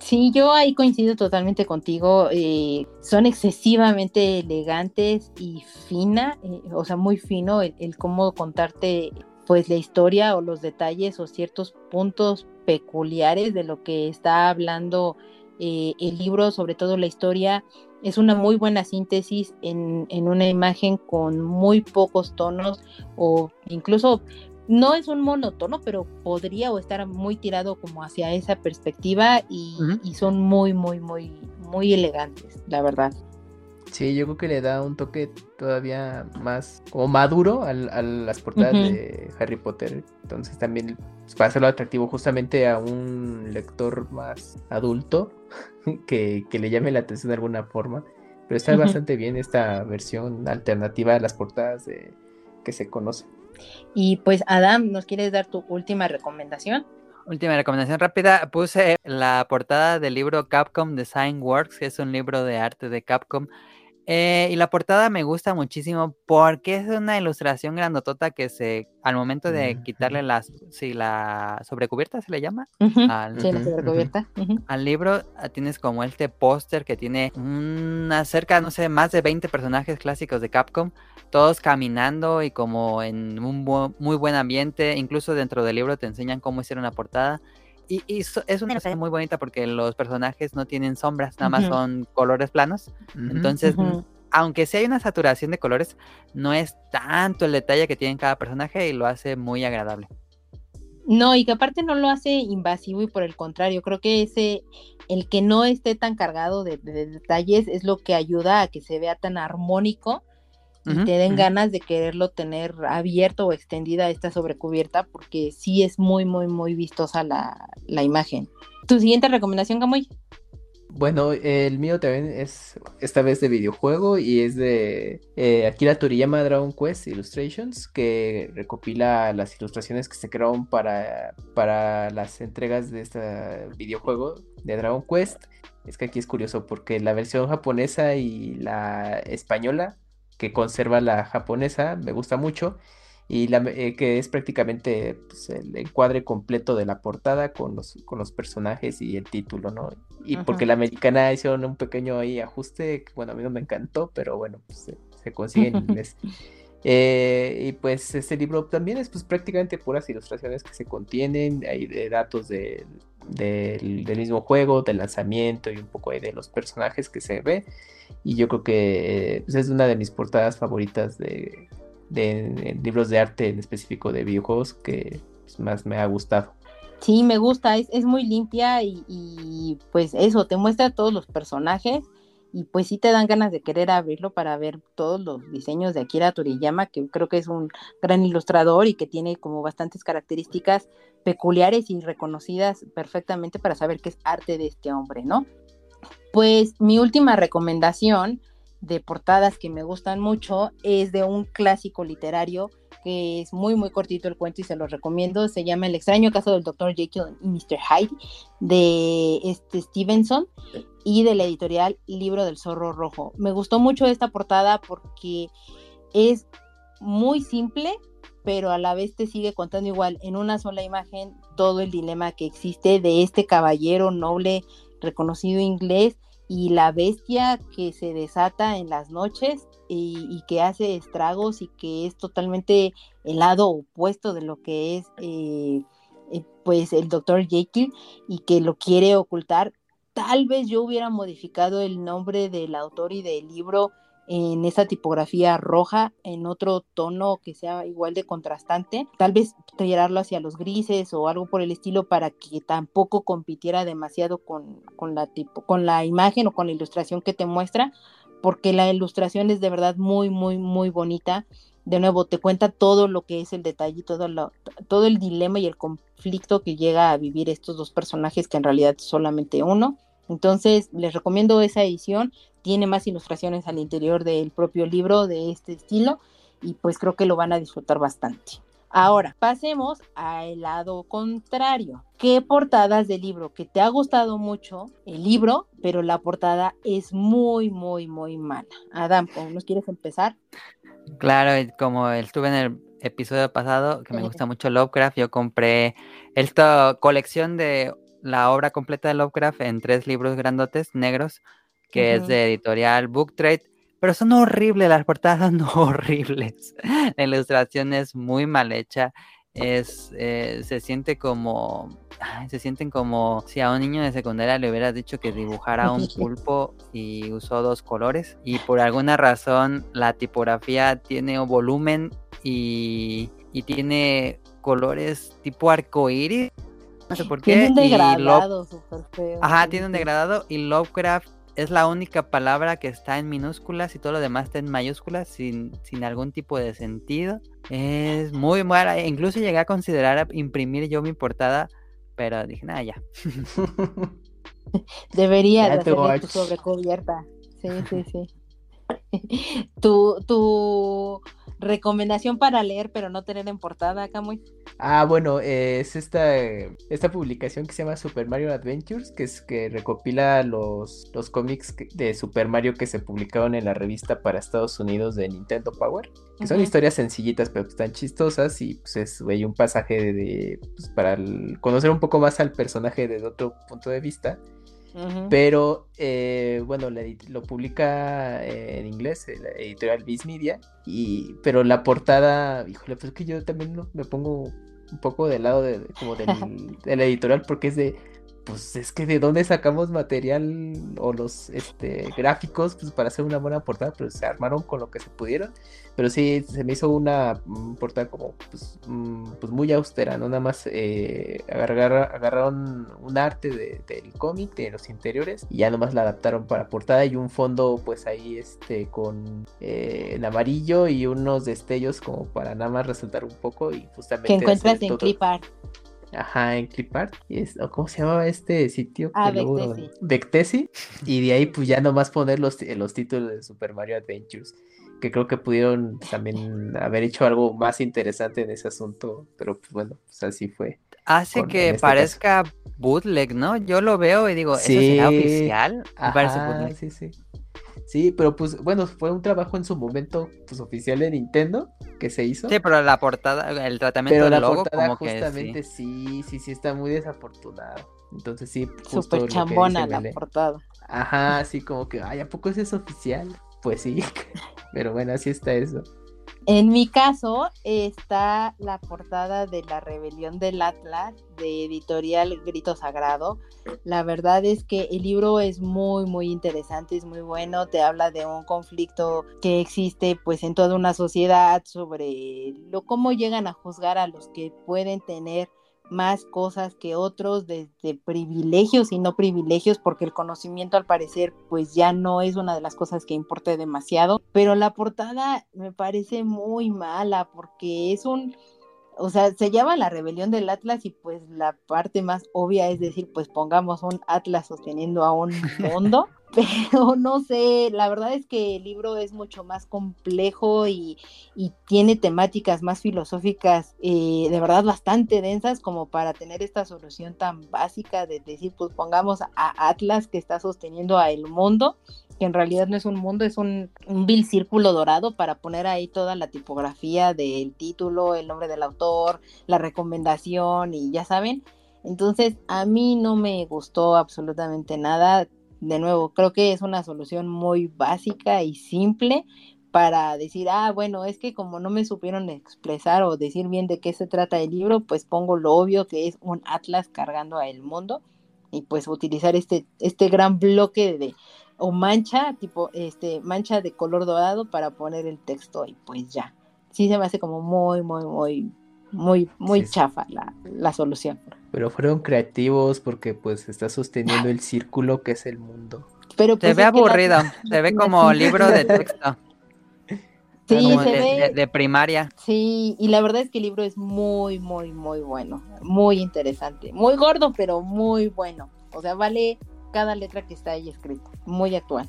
Sí, yo ahí coincido totalmente contigo. Eh, son excesivamente elegantes y fina, eh, o sea, muy fino el, el, cómo contarte pues la historia o los detalles o ciertos puntos peculiares de lo que está hablando eh, el libro, sobre todo la historia. Es una muy buena síntesis en, una imagen con muy pocos tonos o incluso no es un monotono, pero podría o estar muy tirado como hacia esa perspectiva y, y son muy, muy, muy, muy elegantes, la verdad. Sí, yo creo que le da un toque todavía más como maduro a, las portadas de Harry Potter. Entonces también pues, para hacerlo atractivo justamente a un lector más adulto [laughs] que, le llame la atención de alguna forma. Pero está bastante bien esta versión alternativa de las portadas de, que se conocen. Y pues Adam, ¿nos quieres dar tu última recomendación? Última recomendación rápida, puse la portada del libro Capcom Design Works, que es un libro de arte de Capcom eh, y la portada me gusta muchísimo porque es una ilustración grandotota que se, al momento de quitarle las, si la sobrecubierta se le llama, al, sí, la sobrecubierta. al libro ah, tienes como este póster que tiene una cerca, no sé, más de 20 personajes clásicos de Capcom, todos caminando y como en un muy buen ambiente, incluso dentro del libro te enseñan cómo hicieron la portada. Y, es una ilustración muy bonita porque los personajes no tienen sombras, nada más son colores planos. Entonces, aunque sí hay una saturación de colores, no es tanto el detalle que tiene cada personaje y lo hace muy agradable. No, y que aparte no lo hace invasivo y por el contrario, creo que ese, el que no esté tan cargado de detalles es lo que ayuda a que se vea tan armónico y te den ganas de quererlo tener abierto o extendida esta sobrecubierta porque sí es muy, muy, muy vistosa la, imagen. ¿Tu siguiente recomendación, Gamoy? Bueno, el mío también es esta vez de videojuego y es de eh, Akira Toriyama Dragon Quest Illustrations, que recopila las ilustraciones que se crearon para, para las entregas de este videojuego de Dragon Quest. Es que aquí es curioso porque la versión japonesa y la española que conserva la japonesa, me gusta mucho, y la, eh, que es prácticamente pues, el encuadre completo de la portada con los, con los personajes y el título, ¿no? Y porque la americana hicieron un pequeño ahí ajuste, que bueno, a mí no me encantó, pero bueno, pues, se, consigue en [laughs] inglés. Eh, y pues este libro también es pues prácticamente puras ilustraciones que se contienen, hay de datos del mismo juego, del lanzamiento y un poco de los personajes que se ve. Y yo creo que pues, es una de mis portadas favoritas de, libros de arte, en específico de videojuegos, que pues, más me ha gustado. Sí, me gusta, es, es muy limpia y, y, pues eso, te muestra todos los personajes y pues sí te dan ganas de querer abrirlo para ver todos los diseños de Akira Toriyama, que creo que es un gran ilustrador y que tiene como bastantes características peculiares y reconocidas perfectamente para saber qué es arte de este hombre, ¿no? Pues mi última recomendación de portadas que me gustan mucho es de un clásico literario que es muy muy cortito el cuento y se lo recomiendo. Se llama El extraño caso del Dr. Jekyll y Mr. Hyde de este Stevenson y de la editorial Libro del Zorro Rojo. Me gustó mucho esta portada porque es muy simple, pero a la vez te sigue contando igual en una sola imagen todo el dilema que existe de este caballero noble reconocido inglés y la bestia que se desata en las noches y, que hace estragos y que es totalmente el lado opuesto de lo que es eh, eh, pues el doctor Jekyll y que lo quiere ocultar. Tal vez yo hubiera modificado el nombre del autor y del libro en esa tipografía roja, en otro tono que sea igual de contrastante, tal vez tirarlo hacia los grises o algo por el estilo para que tampoco compitiera demasiado con, con, la, tipo, con la imagen o con la ilustración que te muestra, porque la ilustración es de verdad muy, muy, muy bonita. De nuevo, te cuenta todo lo que es el detalle, todo, lo, todo el dilema y el conflicto que llega a vivir estos dos personajes, que en realidad solamente uno. Entonces, les recomiendo esa edición tiene más ilustraciones al interior del propio libro de este estilo y pues creo que lo van a disfrutar bastante. Ahora, pasemos al lado contrario. ¿Qué portadas del libro que te ha gustado mucho el libro, pero la portada es muy, muy, muy mala? Adam, ¿cómo nos quieres empezar? Claro, como estuve en el episodio pasado, que me gusta mucho Lovecraft, yo compré esta colección de la obra completa de Lovecraft en tres libros grandotes negros que es de editorial Book Trade, pero son horribles, las portadas son [laughs] horribles. La ilustración es muy mal hecha, es, eh, se siente como, se sienten como si a un niño de secundaria le hubieras dicho que dibujara un [laughs] pulpo y usó dos colores y por alguna razón la tipografía tiene volumen y, y tiene colores tipo arcoíris. No sé por qué. Tiene un degradado súper feo. Ajá, tiene un degradado y Lovecraft es la única palabra que está en minúsculas y todo lo demás está en mayúsculas sin, sin algún tipo de sentido. Es muy mala. Incluso llegué a considerar imprimir yo mi portada, pero dije, nada, ya. [laughs] Debería de tu sobrecubierta. Sí, sí, sí. [laughs] tu, tu recomendación para leer pero no tener en portada, Camuy. Ah, bueno, eh, es esta, esta publicación que se llama Super Mario Adventures, que es que recopila los, los cómics de Super Mario que se publicaron en la revista para Estados Unidos de Nintendo Power. Que son historias sencillitas, pero están chistosas y pues es un pasaje de, pues, para conocer un poco más al personaje desde otro punto de vista. Pero eh, bueno, lo publica eh, en inglés, la editorial Viz Media, y, pero la portada, híjole, pues es que yo también me pongo un poco del lado de, como del, [laughs] de la editorial porque es de pues es que de dónde sacamos material o los este, gráficos pues, para hacer una buena portada, pero se armaron con lo que se pudieron. Pero sí, se me hizo una mm, portada como pues, mm, pues, muy austera, ¿no? Nada más eh, agarraron un arte del cómic, de los interiores, y ya nomás la adaptaron para portada y un fondo pues ahí este con eh, en amarillo y unos destellos como para nada más resaltar un poco y justamente... Que encuentras en Clipart. Ajá, en Clipart. ¿Cómo se llamaba este sitio? Ah, Vectesi. [laughs] Y de ahí pues ya nomás poner los, los títulos de Super Mario Adventures. Que creo que pudieron también [laughs] haber hecho algo más interesante en ese asunto. Pero pues bueno, pues así fue. Hace que este parezca bootleg, ¿no? Yo lo veo y digo, ¿eso será oficial? parece bootleg. Sí, sí. Sí, pero pues bueno, fue un trabajo en su momento pues oficial de Nintendo que se hizo. Sí, pero la portada, el tratamiento del logo como justamente que sí. sí, sí, está muy desafortunado. Entonces sí, súper chambona la portada. Ajá, sí, como que, ay, ¿a poco ese es oficial? Pues sí, [laughs] pero bueno, así está eso. En mi caso está la portada de La Rebelión del Atlas de editorial Grito Sagrado. La verdad es que el libro es muy muy interesante, es muy bueno, te habla de un conflicto que existe pues en toda una sociedad sobre lo cómo llegan a juzgar a los que pueden tener más cosas que otros desde privilegios y no privilegios porque el conocimiento al parecer pues ya no es una de las cosas que importe demasiado. Pero la portada me parece muy mala porque es un o sea, se llama la rebelión del Atlas y pues la parte más obvia es decir, pues pongamos un Atlas sosteniendo a un [laughs] mundo, pero no sé, la verdad es que el libro es mucho más complejo y, tiene temáticas más filosóficas, eh, de verdad bastante densas como para tener esta solución tan básica de decir, pues pongamos a Atlas que está sosteniendo a el mundo que en realidad no es un mundo, es un, un vil círculo dorado para poner ahí toda la tipografía del título, el nombre del autor, la recomendación y ya saben. Entonces, a mí no me gustó absolutamente nada. De nuevo, creo que es una solución muy básica y simple para decir, ah, bueno, es que como no me supieron expresar o decir bien de qué se trata el libro, pues pongo lo obvio que es un atlas cargando a el mundo y pues utilizar este, este gran bloque de, o mancha, tipo, este, mancha de color dorado para poner el texto y pues ya. Sí se me hace como muy, muy, muy, muy, muy chafa la, la, solución. Pero fueron creativos porque pues está sosteniendo el círculo que es el mundo. Pero pues, se ve aburrido, [laughs] se ve como libro de texto. [laughs] Sí, se de, ve... de, primaria. Sí, y la verdad es que el libro es muy, muy, muy bueno, muy interesante, muy gordo, pero muy bueno. O sea, vale cada letra que está ahí escrita, muy actual.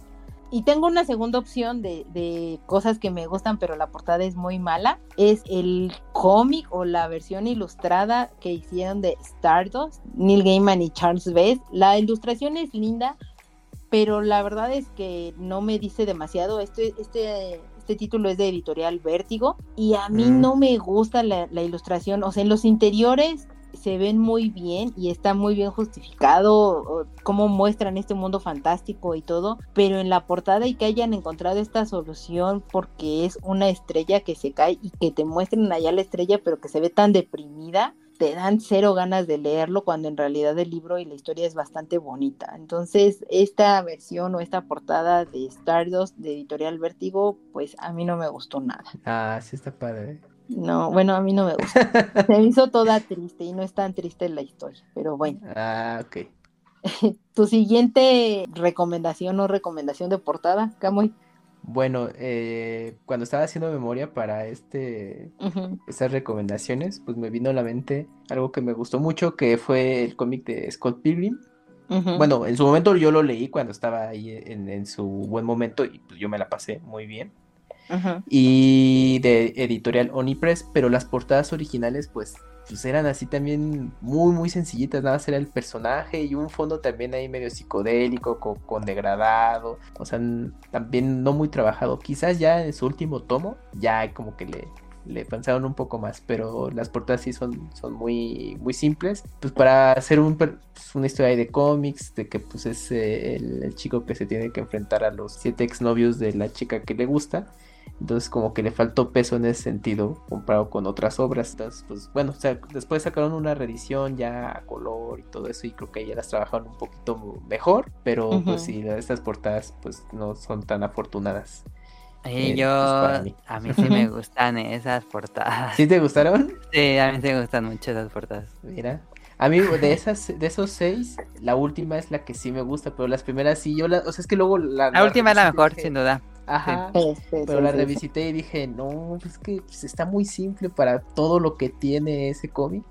Y tengo una segunda opción de, cosas que me gustan, pero la portada es muy mala. Es el cómic o la versión ilustrada que hicieron de Stardust, Neil Gaiman y Charles Best. La ilustración es linda, pero la verdad es que no me dice demasiado. Este, este, este título es de editorial Vértigo y a mí mm. no me gusta la, la ilustración. O sea, en los interiores se ven muy bien y está muy bien justificado cómo muestran este mundo fantástico y todo, pero en la portada y que hayan encontrado esta solución porque es una estrella que se cae y que te muestren allá la estrella pero que se ve tan deprimida, te dan cero ganas de leerlo cuando en realidad el libro y la historia es bastante bonita. Entonces, esta versión o esta portada de Stardust de Editorial Vértigo, pues a mí no me gustó nada. Ah, sí está padre. No, bueno, a mí no me gusta. Se me hizo toda triste y no es tan triste la historia, pero bueno. Ah, ok. [laughs] tu siguiente recomendación o recomendación de portada, Camuy. Bueno, eh, cuando estaba haciendo memoria para este, estas recomendaciones, pues me vino a la mente algo que me gustó mucho, que fue el cómic de Scott Pilgrim, Bueno, en su momento yo lo leí cuando estaba ahí en, su buen momento y pues yo me la pasé muy bien. Y de editorial Onipress, pero las portadas originales pues, pues eran así también muy muy sencillitas, nada más era el personaje y un fondo también ahí medio psicodélico, con, degradado, o sea, también no muy trabajado. Quizás ya en su último tomo ya como que le, le pensaron un poco más, pero las portadas sí son, son muy, muy simples. Pues para hacer un, pues, una historia de cómics, de que pues es eh, el, chico que se tiene que enfrentar a los siete exnovios de la chica que le gusta. Entonces como que le faltó peso en ese sentido comparado con otras obras. Entonces, pues bueno, o sea, después sacaron una reedición ya a color y todo eso y creo que ya las trabajaron un poquito mejor, pero pues sí, estas portadas pues no son tan afortunadas. Yo, pues, a mí sí me [laughs] gustan esas portadas. ¿Sí te gustaron? Sí, a mí sí me gustan mucho esas portadas. Mira, a mí de esas, de esos seis, la última es la que sí me gusta, pero las primeras sí, yo la, o sea, es que luego la... La, última es la mejor, sin duda. Ajá, pero la revisité y dije, no, es que pues, está muy simple para todo lo que tiene ese cómic.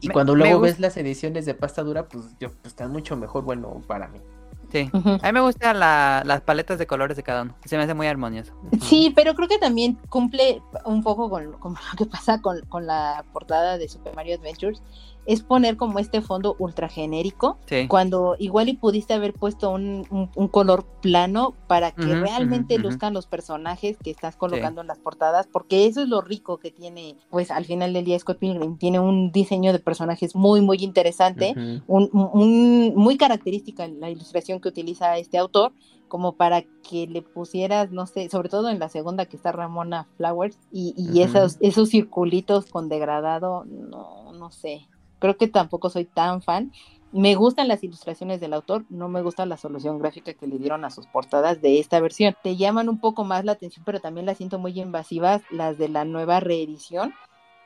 Y cuando luego ves las ediciones de pasta dura, pues, yo, pues están mucho mejor, bueno, para mí. Sí, a mí me gustan las paletas de colores de cada uno, se me hace muy armonioso. Sí, pero creo que también cumple un poco con, con lo que pasa con, con, la portada de Super Mario Adventures, es poner como este fondo ultra genérico, cuando igual y pudiste haber puesto un, un, color plano para que realmente luzcan los personajes que estás colocando en las portadas, porque eso es lo rico que tiene, pues al final del día Scott Pilgrim. Tiene un diseño de personajes muy, muy interesante, un, un, muy característica la ilustración que utiliza este autor, como para que le pusieras, no sé, sobre todo en la segunda que está Ramona Flowers, y, y esos, esos circulitos con degradado, no, no sé creo que tampoco soy tan fan. Me gustan las ilustraciones del autor, no me gusta la solución gráfica que le dieron a sus portadas de esta versión. Te llaman un poco más la atención, pero también las siento muy invasivas las de la nueva reedición,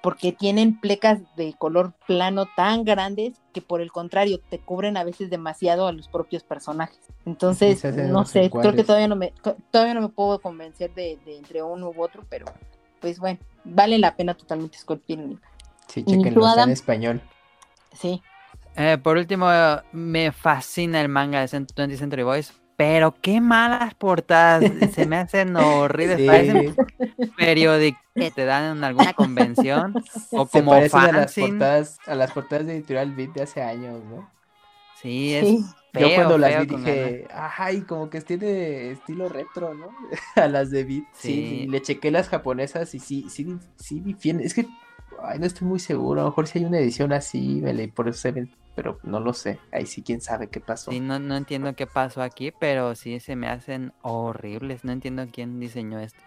porque tienen plecas de color plano tan grandes que por el contrario te cubren a veces demasiado a los propios personajes. Entonces, no sé, creo que todavía no me todavía no me puedo convencer de, entre uno u otro, pero pues bueno, vale la pena totalmente Scott Sí, chequenlo, está en español. Sí. Eh, por último, me fascina el manga de 20 Century Boys, pero qué malas portadas, se me hacen [laughs] horribles, parecen periódicos que te dan en alguna [laughs] convención o como a las, portadas, a las portadas de Editorial Beat de hace años, ¿no? Sí, es Yo cuando las vi dije, ay, como que tiene estilo retro, ¿no? [laughs] a las de Beat, sí. le chequé las japonesas y sí, sí, sí, sí, es que Ay, no estoy muy seguro. A lo mejor si hay una edición así, por eso se ven, pero no lo sé. Ahí sí, quién sabe qué pasó. Sí, no, no entiendo qué pasó aquí, pero sí se me hacen horribles. No entiendo quién diseñó esto.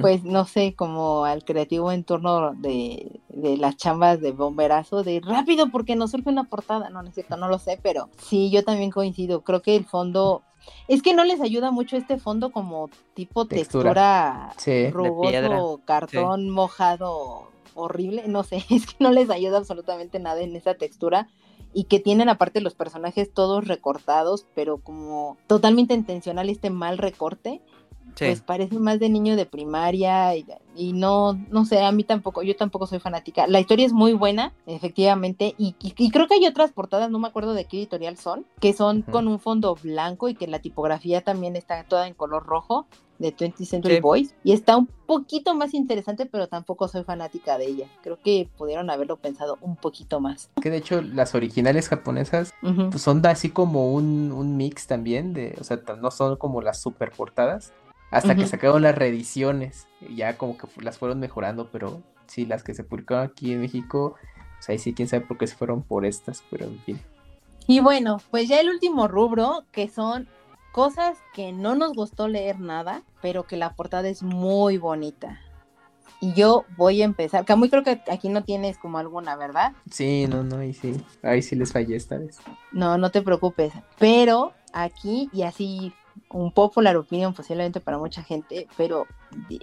Pues no sé, como al creativo en torno de, de, las chambas de bomberazo, de rápido porque nos surge una portada. No, no es cierto, no lo sé, pero sí, yo también coincido. Creo que el fondo es que no les ayuda mucho este fondo como tipo textura, rugoso, cartón mojado horrible, no sé, [laughs] es que no les ayuda absolutamente nada en esa textura y que tienen aparte los personajes todos recortados, pero como totalmente intencional este mal recorte pues parece más de niño de primaria y, no, no sé, a mí tampoco, yo tampoco soy fanática. La historia es muy buena, efectivamente, y, creo que hay otras portadas, no me acuerdo de qué editorial son, que son con un fondo blanco y que la tipografía también está toda en color rojo de 20th Century Boys y está un poquito más interesante, pero tampoco soy fanática de ella. Creo que pudieron haberlo pensado un poquito más. Que de hecho las originales japonesas pues son así como un, un, mix también de, o sea, no son como las super portadas, hasta que sacaron las reediciones, ya como que las fueron mejorando, pero sí, las que se publicaron aquí en México, pues ahí sí, quién sabe por qué se fueron por estas, pero en fin. Y bueno, pues ya el último rubro, que son cosas que no nos gustó leer nada, pero que la portada es muy bonita. Y yo voy a empezar. Camuy, creo que aquí no tienes como alguna, ¿verdad? Sí, no, no, ahí sí. Ahí sí les fallé esta vez. No, no te preocupes. Pero aquí, y así un popular opinión posiblemente para mucha gente, pero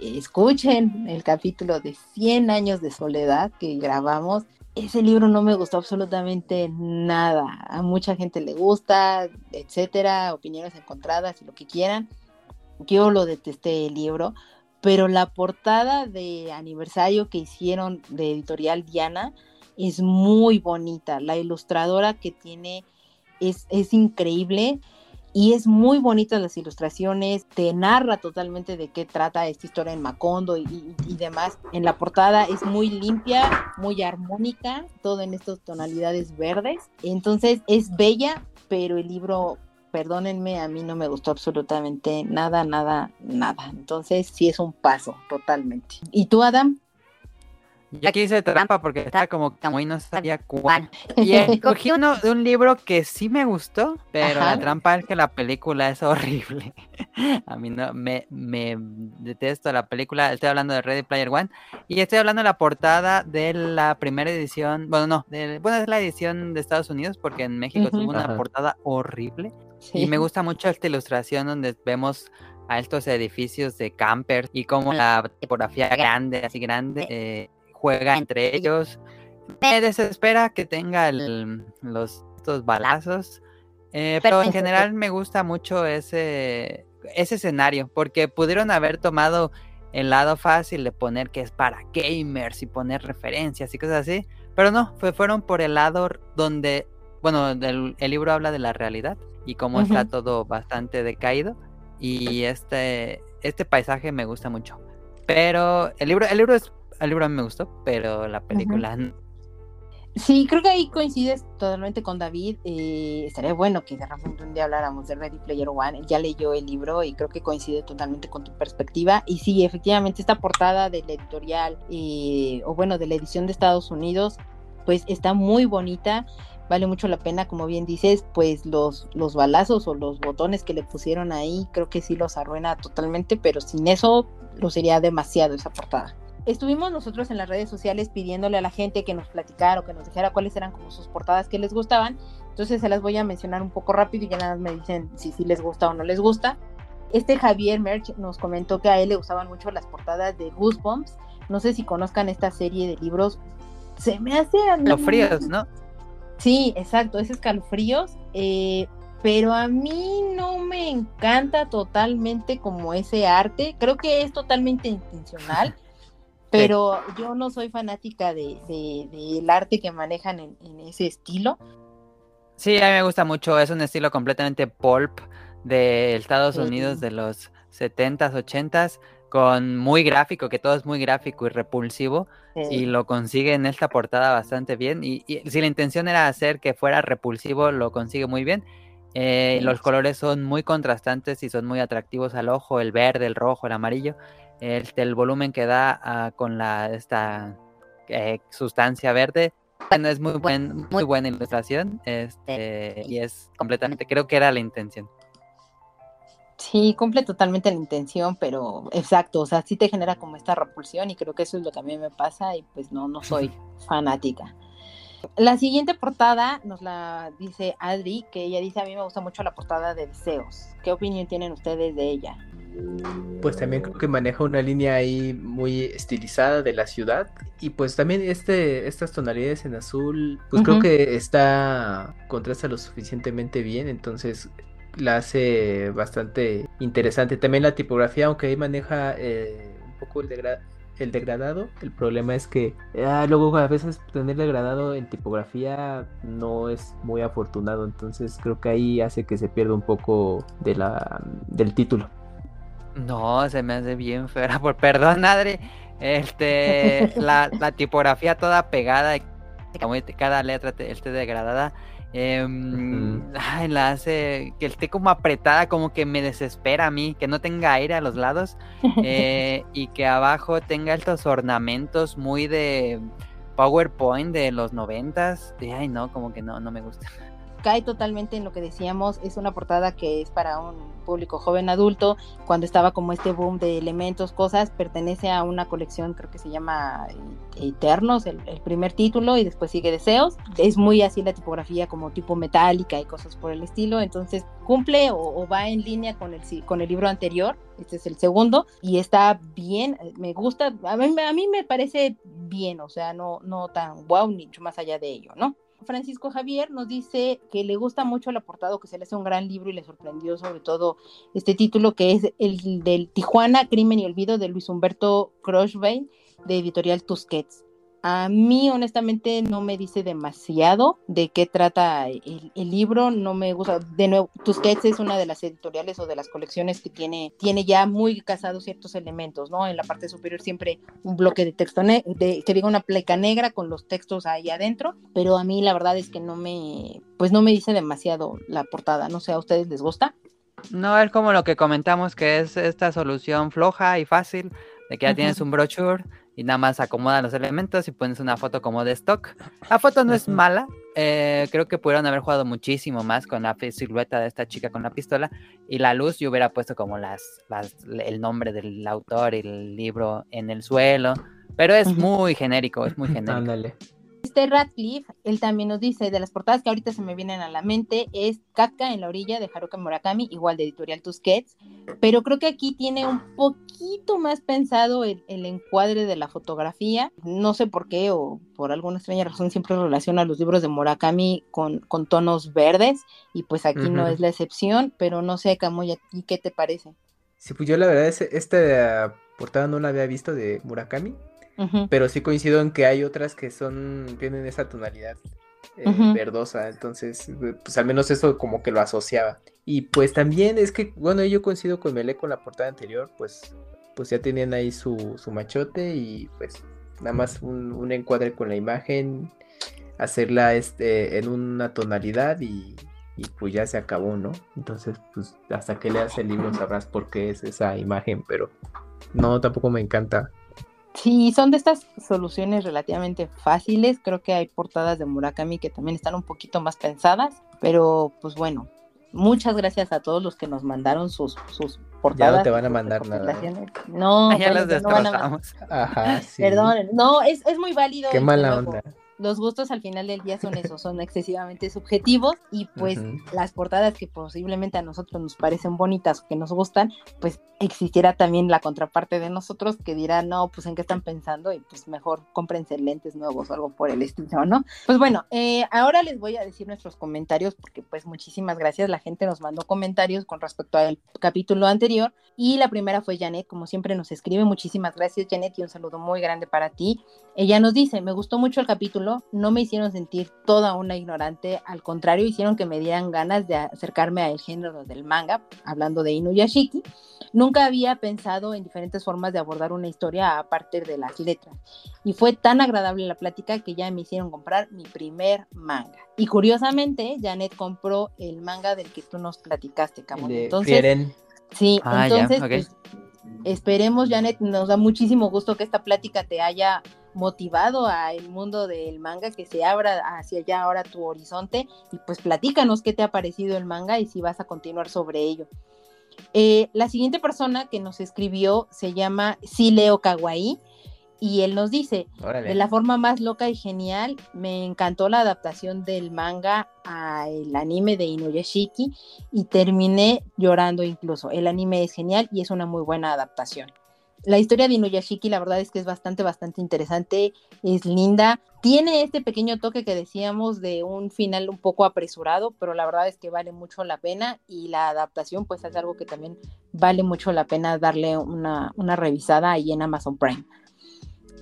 escuchen el capítulo de 100 años de soledad que grabamos. Ese libro no me gustó absolutamente nada. A mucha gente le gusta, etcétera, opiniones encontradas y lo que quieran. Yo lo detesté el libro, pero la portada de aniversario que hicieron de editorial Diana es muy bonita. La ilustradora que tiene es, es increíble y es muy bonita las ilustraciones, te narra totalmente de qué trata esta historia en Macondo y, demás. En la portada es muy limpia, muy armónica, todo en estas tonalidades verdes. Entonces es bella, pero el libro, perdónenme, a mí no me gustó absolutamente nada, nada, nada. Entonces sí es un paso totalmente. ¿Y tú, Adam? Ya aquí hice trampa porque estaba como, como [laughs] y no sabía cuál. Y escogí uno de un libro que sí me gustó, pero la trampa es que la película es horrible. [laughs] A mí no, me, me detesto la película. Estoy hablando de Ready Player One. Y estoy hablando de la portada de la primera edición. Bueno, no, de, bueno, es la edición de Estados Unidos porque en México tuvo una portada horrible. Y me gusta mucho esta ilustración donde vemos a estos edificios de camper y como la tipografía grande, así grande, eh, juega entre ellos. Me desespera que tenga los estos balazos. Eh, pero en general me gusta mucho ese, ese escenario, porque pudieron haber tomado el lado fácil de poner que es para gamers y poner referencias y cosas así, pero no, fue, fueron por el lado donde, bueno, el, libro habla de la realidad y cómo está todo bastante decaído y este, este paisaje me gusta mucho. Pero el libro, el libro es el libro me gustó, pero la película Sí, creo que ahí coincides totalmente con David. Eh, estaría bueno que de repente un día habláramos de Ready Player One. ya leyó el libro y creo que coincide totalmente con tu perspectiva. Y sí, efectivamente, esta portada del editorial, eh, o bueno, de la edición de Estados Unidos, pues está muy bonita. Vale mucho la pena, como bien dices, pues los, los balazos o los botones que le pusieron ahí, creo que sí los arruina totalmente, pero sin eso lo sería demasiado esa portada estuvimos nosotros en las redes sociales pidiéndole a la gente que nos platicara o que nos dijera cuáles eran como sus portadas que les gustaban. Entonces se las voy a mencionar un poco rápido y ya nada más me dicen si sí les gusta o no les gusta. Este Javier Merch nos comentó que a él le gustaban mucho las portadas de Goosebumps. No sé si conozcan esta serie de libros. Se me hace... Escalofríos, ¿no? Sí, exacto, es escalofríos. Eh, pero a mí no me encanta totalmente como ese arte. Creo que es totalmente intencional. Pero yo no soy fanática de, del arte que manejan en, ese estilo. Sí, a mí me gusta mucho, es un estilo completamente pulp de Estados Unidos de los 70s, 80s, con muy gráfico, que todo es muy gráfico y repulsivo, y lo consigue en esta portada bastante bien, y, si la intención era hacer que fuera repulsivo, lo consigue muy bien. Eh, los colores son muy contrastantes y son muy atractivos al ojo, el verde, el rojo, el amarillo este, el volumen que da ah, con la esta eh, sustancia verde. Bueno, es muy buen, muy buena ilustración, este, y es completamente, creo que era la intención. Sí, cumple totalmente la intención, pero exacto, o sea, sí te genera como esta repulsión y creo que eso es lo que a mí me pasa y pues no, no soy [laughs] fanática. La siguiente portada nos la dice Adri, que ella dice, a mí me gusta mucho la portada de Deseos. ¿Qué opinión tienen ustedes de ella? Pues también creo que maneja una línea ahí muy estilizada de la ciudad. Y pues también este estas tonalidades en azul pues creo que está contrasta lo suficientemente bien entonces la hace bastante interesante. También la tipografía aunque ahí maneja eh, un poco el, el degradado el problema es que ah, luego a veces tener degradado en tipografía no es muy afortunado entonces creo que ahí hace que se pierda un poco de la del título no, se me hace bien fea. [laughs] Por perdón, Adri. Este, [laughs] la, la tipografía toda pegada, cada letra esté degradada. Eh, la hace que esté como apretada, como que me desespera a mí, que no tenga aire a los lados eh, [laughs] y que abajo tenga estos ornamentos muy de PowerPoint de los noventas. Ay, no, como que no, no me gusta cae totalmente en lo que decíamos, es una portada que es para un público joven adulto, cuando estaba como este boom de elementos, cosas, pertenece a una colección, creo que se llama Eternos, el, primer título, y después sigue Deseos, es muy así la tipografía como tipo metálica y cosas por el estilo, entonces cumple o, va en línea con el, con el libro anterior, este es el segundo, y está bien, me gusta, a mí, a mí me parece bien, o sea, no, no tan wow, ni mucho más allá de ello, ¿no? Francisco Javier nos dice que le gusta mucho el aportado, que se le hace un gran libro y le sorprendió sobre todo este título que es el del Tijuana, Crimen y Olvido de Luis Humberto Crossbein de editorial Tusquets. A mí, honestamente, no me dice demasiado de qué trata el, libro. No me gusta. De nuevo, Tusquets es una de las editoriales o de las colecciones que tiene, tiene ya muy casados ciertos elementos, ¿no? En la parte superior siempre un bloque de texto, de, que diga una pleca negra con los textos ahí adentro. Pero a mí, la verdad es que no me, pues no me dice demasiado la portada. No sé, ¿a ustedes les gusta? No, es como lo que comentamos, que es esta solución floja y fácil de que ya tienes un brochure y nada más acomodas los elementos y pones una foto como de stock. La foto no es mala, eh, creo que pudieron haber jugado muchísimo más con la silueta de esta chica con la pistola y la luz yo hubiera puesto como las, el nombre del autor y el libro en el suelo, pero es muy genérico, es muy [laughs] genérico. Este Radcliffe, él también nos dice, de las portadas que ahorita se me vienen a la mente, es Kafka en la orilla de Haruka Murakami, igual de Editorial Tusquets, pero creo que aquí tiene un poquito más pensado el, encuadre de la fotografía. No sé por qué, o por alguna extraña razón, siempre relaciona los libros de Murakami con, con tonos verdes, y pues aquí no es la excepción, pero no sé, Camuya, ¿y qué te parece? Sí, pues yo la verdad, esta portada no la había visto de Murakami, pero sí coincido en que hay otras que son, tienen esa tonalidad eh, verdosa, entonces, eh, pues al menos eso como que lo asociaba. Y pues también es que, bueno, yo coincido con Mele con la portada anterior, pues, pues ya tenían ahí su, su machote y pues nada más un, encuadre con la imagen, hacerla este, en una tonalidad y, y pues ya se acabó, ¿no? Entonces, pues hasta que leas el libro sabrás por qué es esa imagen, pero no, tampoco me encanta Sí, son de estas soluciones relativamente fáciles. Creo que hay portadas de Murakami que también están un poquito más pensadas, pero pues bueno, muchas gracias a todos los que nos mandaron sus, sus portadas. Ya no te van a mandar nada. No, ya las destrozamos. Ajá, sí. Perdón, no, es, es muy válido. Qué mala onda los gustos al final del día son eso, son excesivamente subjetivos y pues las portadas que posiblemente a nosotros nos parecen bonitas o que nos gustan, pues existiera también la contraparte de nosotros que dirá, no, pues en qué están pensando y pues mejor cómprense lentes nuevos o algo por el estilo, ¿no? Pues bueno, eh, ahora les voy a decir nuestros comentarios porque pues muchísimas gracias, la gente nos mandó comentarios con respecto al capítulo anterior y la primera fue Janet, como siempre nos escribe, muchísimas gracias Janet y un saludo muy grande para ti. Ella nos dice, me gustó mucho el capítulo no me hicieron sentir toda una ignorante, al contrario, hicieron que me dieran ganas de acercarme al género del manga, hablando de Inuyashiki. Nunca había pensado en diferentes formas de abordar una historia a partir de las letras. Y fue tan agradable la plática que ya me hicieron comprar mi primer manga. Y curiosamente, Janet compró el manga del que tú nos platicaste, Camón. Entonces, sí, ah, entonces, pues, esperemos, Janet, nos da muchísimo gusto que esta plática te haya motivado a el mundo del manga, que se abra hacia allá ahora tu horizonte y pues platícanos qué te ha parecido el manga y si vas a continuar sobre ello. Eh, la siguiente persona que nos escribió se llama Sileo Kawaii y él nos dice, de la forma más loca y genial, me encantó la adaptación del manga al anime de Inuyashiki y terminé llorando incluso. El anime es genial y es una muy buena adaptación. La historia de Inuyashiki, la verdad es que es bastante, bastante interesante, es linda. Tiene este pequeño toque que decíamos de un final un poco apresurado, pero la verdad es que vale mucho la pena y la adaptación pues es algo que también vale mucho la pena darle una, revisada ahí en Amazon Prime.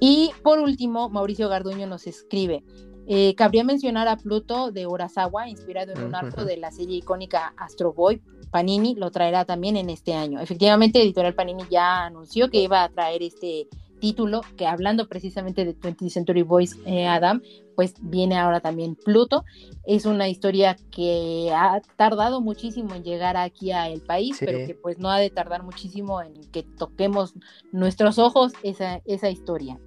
Y por último, Mauricio Garduño nos escribe, eh, cabría mencionar a Pluto de Urasawa, inspirado en un arco de la serie icónica Astro Boy, Panini lo traerá también en este año. Efectivamente, Editorial Panini ya anunció que iba a traer este título, que hablando precisamente de 20th Century Boys, eh, Adam, pues viene ahora también Pluto. Es una historia que ha tardado muchísimo en llegar aquí a el país, pero que pues no ha de tardar muchísimo en que toquemos nuestros ojos esa, esa historia.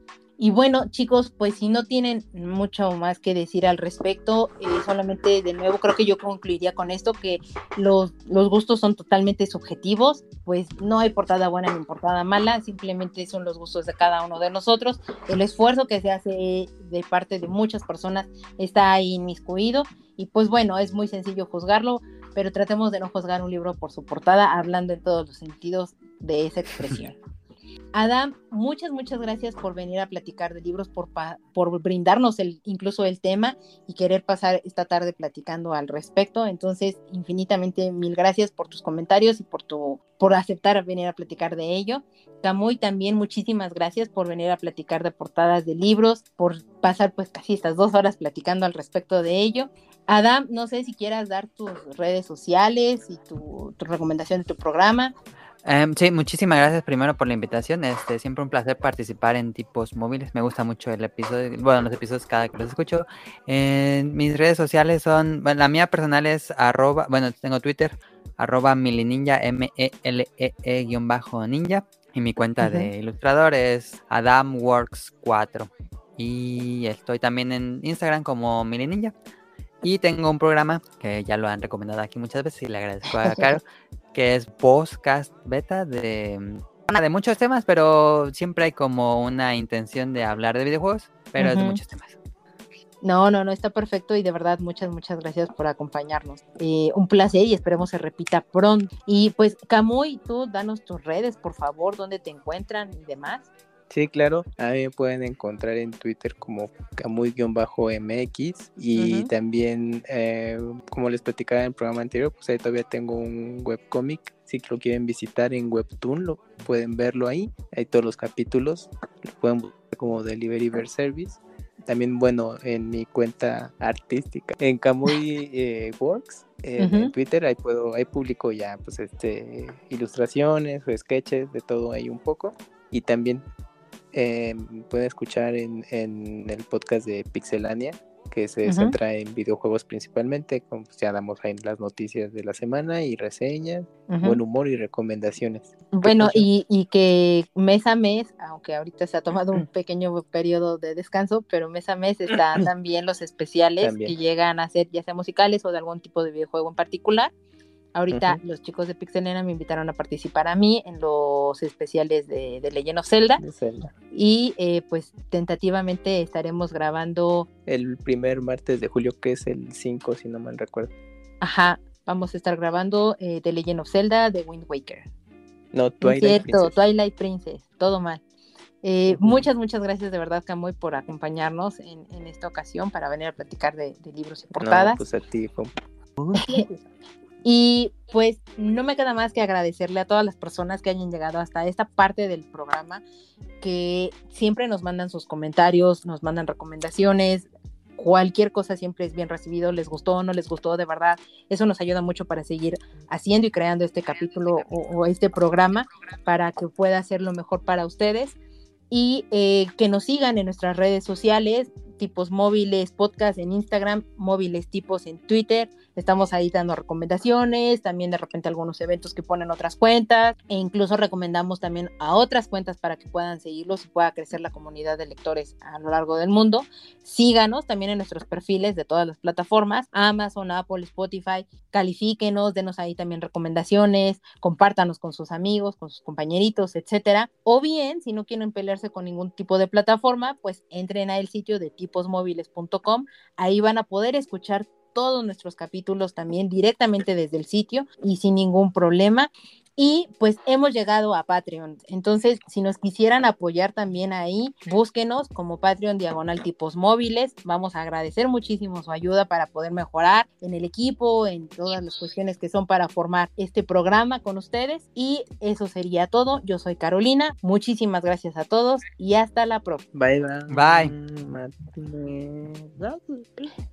Y bueno, chicos, pues si no tienen mucho más que decir al respecto, eh, solamente de nuevo creo que yo concluiría con esto, que los, los gustos son totalmente subjetivos, pues no hay portada buena ni portada mala, simplemente son los gustos de cada uno de nosotros. El esfuerzo que se hace de parte de muchas personas está ahí inmiscuido y pues bueno, es muy sencillo juzgarlo, pero tratemos de no juzgar un libro por su portada, hablando en todos los sentidos de esa expresión. [laughs] Adam, muchas, muchas gracias por venir a platicar de libros, por, por brindarnos el, incluso el tema y querer pasar esta tarde platicando al respecto. Entonces, infinitamente mil gracias por tus comentarios y por, tu, por aceptar venir a platicar de ello. Camuy, también muchísimas gracias por venir a platicar de portadas de libros, por pasar pues casi estas dos horas platicando al respecto de ello. Adam, no sé si quieras dar tus redes sociales y tu, tu recomendación de tu programa. Em, sí, muchísimas gracias primero por la invitación. Este, siempre un placer participar en tipos móviles. Me gusta mucho el episodio, bueno, los episodios cada que los escucho. mis redes sociales son, bueno, la mía personal es arroba, bueno, tengo Twitter, arroba milininja, M-E-L-E-E guion bajo ninja. Y mi cuenta de ilustrador es adamworks4. Y estoy también en Instagram como milininja. Y tengo un programa que ya lo han recomendado aquí muchas veces y le agradezco a [laughs] Caro, que es podcast beta de, mm, de muchos temas, pero siempre hay como una intención de hablar de videojuegos, pero es de muchos temas. No, no, no, está perfecto y de verdad muchas, muchas gracias por acompañarnos. Eh, un placer y esperemos se repita pronto. Y pues, Camuy, tú danos tus redes, por favor, dónde te encuentran y demás. Sí, claro. A mí me pueden encontrar en Twitter como camuy-mx y también, eh, como les platicaba en el programa anterior, pues ahí todavía tengo un webcomic. Si lo quieren visitar en Webtoon, lo pueden verlo ahí. Hay todos los capítulos. Lo pueden buscar como Delivery Bear Service. También, bueno, en mi cuenta artística, en Camuy eh, Works, en Twitter, ahí puedo, ahí publico ya, pues, este, ilustraciones o sketches, de todo ahí un poco. Y también eh, pueden escuchar en, el podcast de Pixelania, que se centra en videojuegos principalmente, como pues, ya damos ahí las noticias de la semana y reseñas, buen humor y recomendaciones. Bueno, y, y, que mes a mes, aunque ahorita se ha tomado un [clears throat] pequeño periodo de descanso, pero mes a mes están [clears throat] también los especiales que llegan a ser ya sea musicales o de algún tipo de videojuego en particular. Ahorita los chicos de Pixelena me invitaron a participar a mí en los especiales de, de Legend of Zelda. Y eh, pues tentativamente estaremos grabando. El primer martes de julio, que es el 5, si no mal recuerdo. Ajá, vamos a estar grabando eh, The Legend of Zelda de Wind Waker. No, Twilight cierto, Princess. Twilight Princess, todo mal. Eh, muchas, muchas gracias de verdad, Camoy, por acompañarnos en, esta ocasión para venir a platicar de, libros y portadas. No, pues a ti, [laughs] Y pues no me queda más que agradecerle a todas las personas que hayan llegado hasta esta parte del programa, que siempre nos mandan sus comentarios, nos mandan recomendaciones, cualquier cosa siempre es bien recibido, les gustó o no les gustó, de verdad, eso nos ayuda mucho para seguir haciendo y creando este capítulo o, este programa para que pueda ser lo mejor para ustedes. Y eh, que nos sigan en nuestras redes sociales, tipos móviles podcast en Instagram, móviles tipos en Twitter. Estamos ahí dando recomendaciones, también de repente algunos eventos que ponen otras cuentas e incluso recomendamos también a otras cuentas para que puedan seguirlos y pueda crecer la comunidad de lectores a lo largo del mundo. Síganos también en nuestros perfiles de todas las plataformas, Amazon, Apple, Spotify. Califíquenos, denos ahí también recomendaciones, compártanos con sus amigos, con sus compañeritos, etcétera. O bien, si no quieren pelearse con ningún tipo de plataforma, pues entren al sitio de tipo tiposmóviles.com. Ahí van a poder escuchar todos nuestros capítulos también directamente desde el sitio y sin ningún problema. Y pues hemos llegado a Patreon. Entonces, si nos quisieran apoyar también ahí, búsquenos como Patreon Diagonal Tipos Móviles. Vamos a agradecer muchísimo su ayuda para poder mejorar en el equipo, en todas las cuestiones que son para formar este programa con ustedes. Y eso sería todo. Yo soy Carolina. Muchísimas gracias a todos y hasta la próxima. Bye, bye. Bye.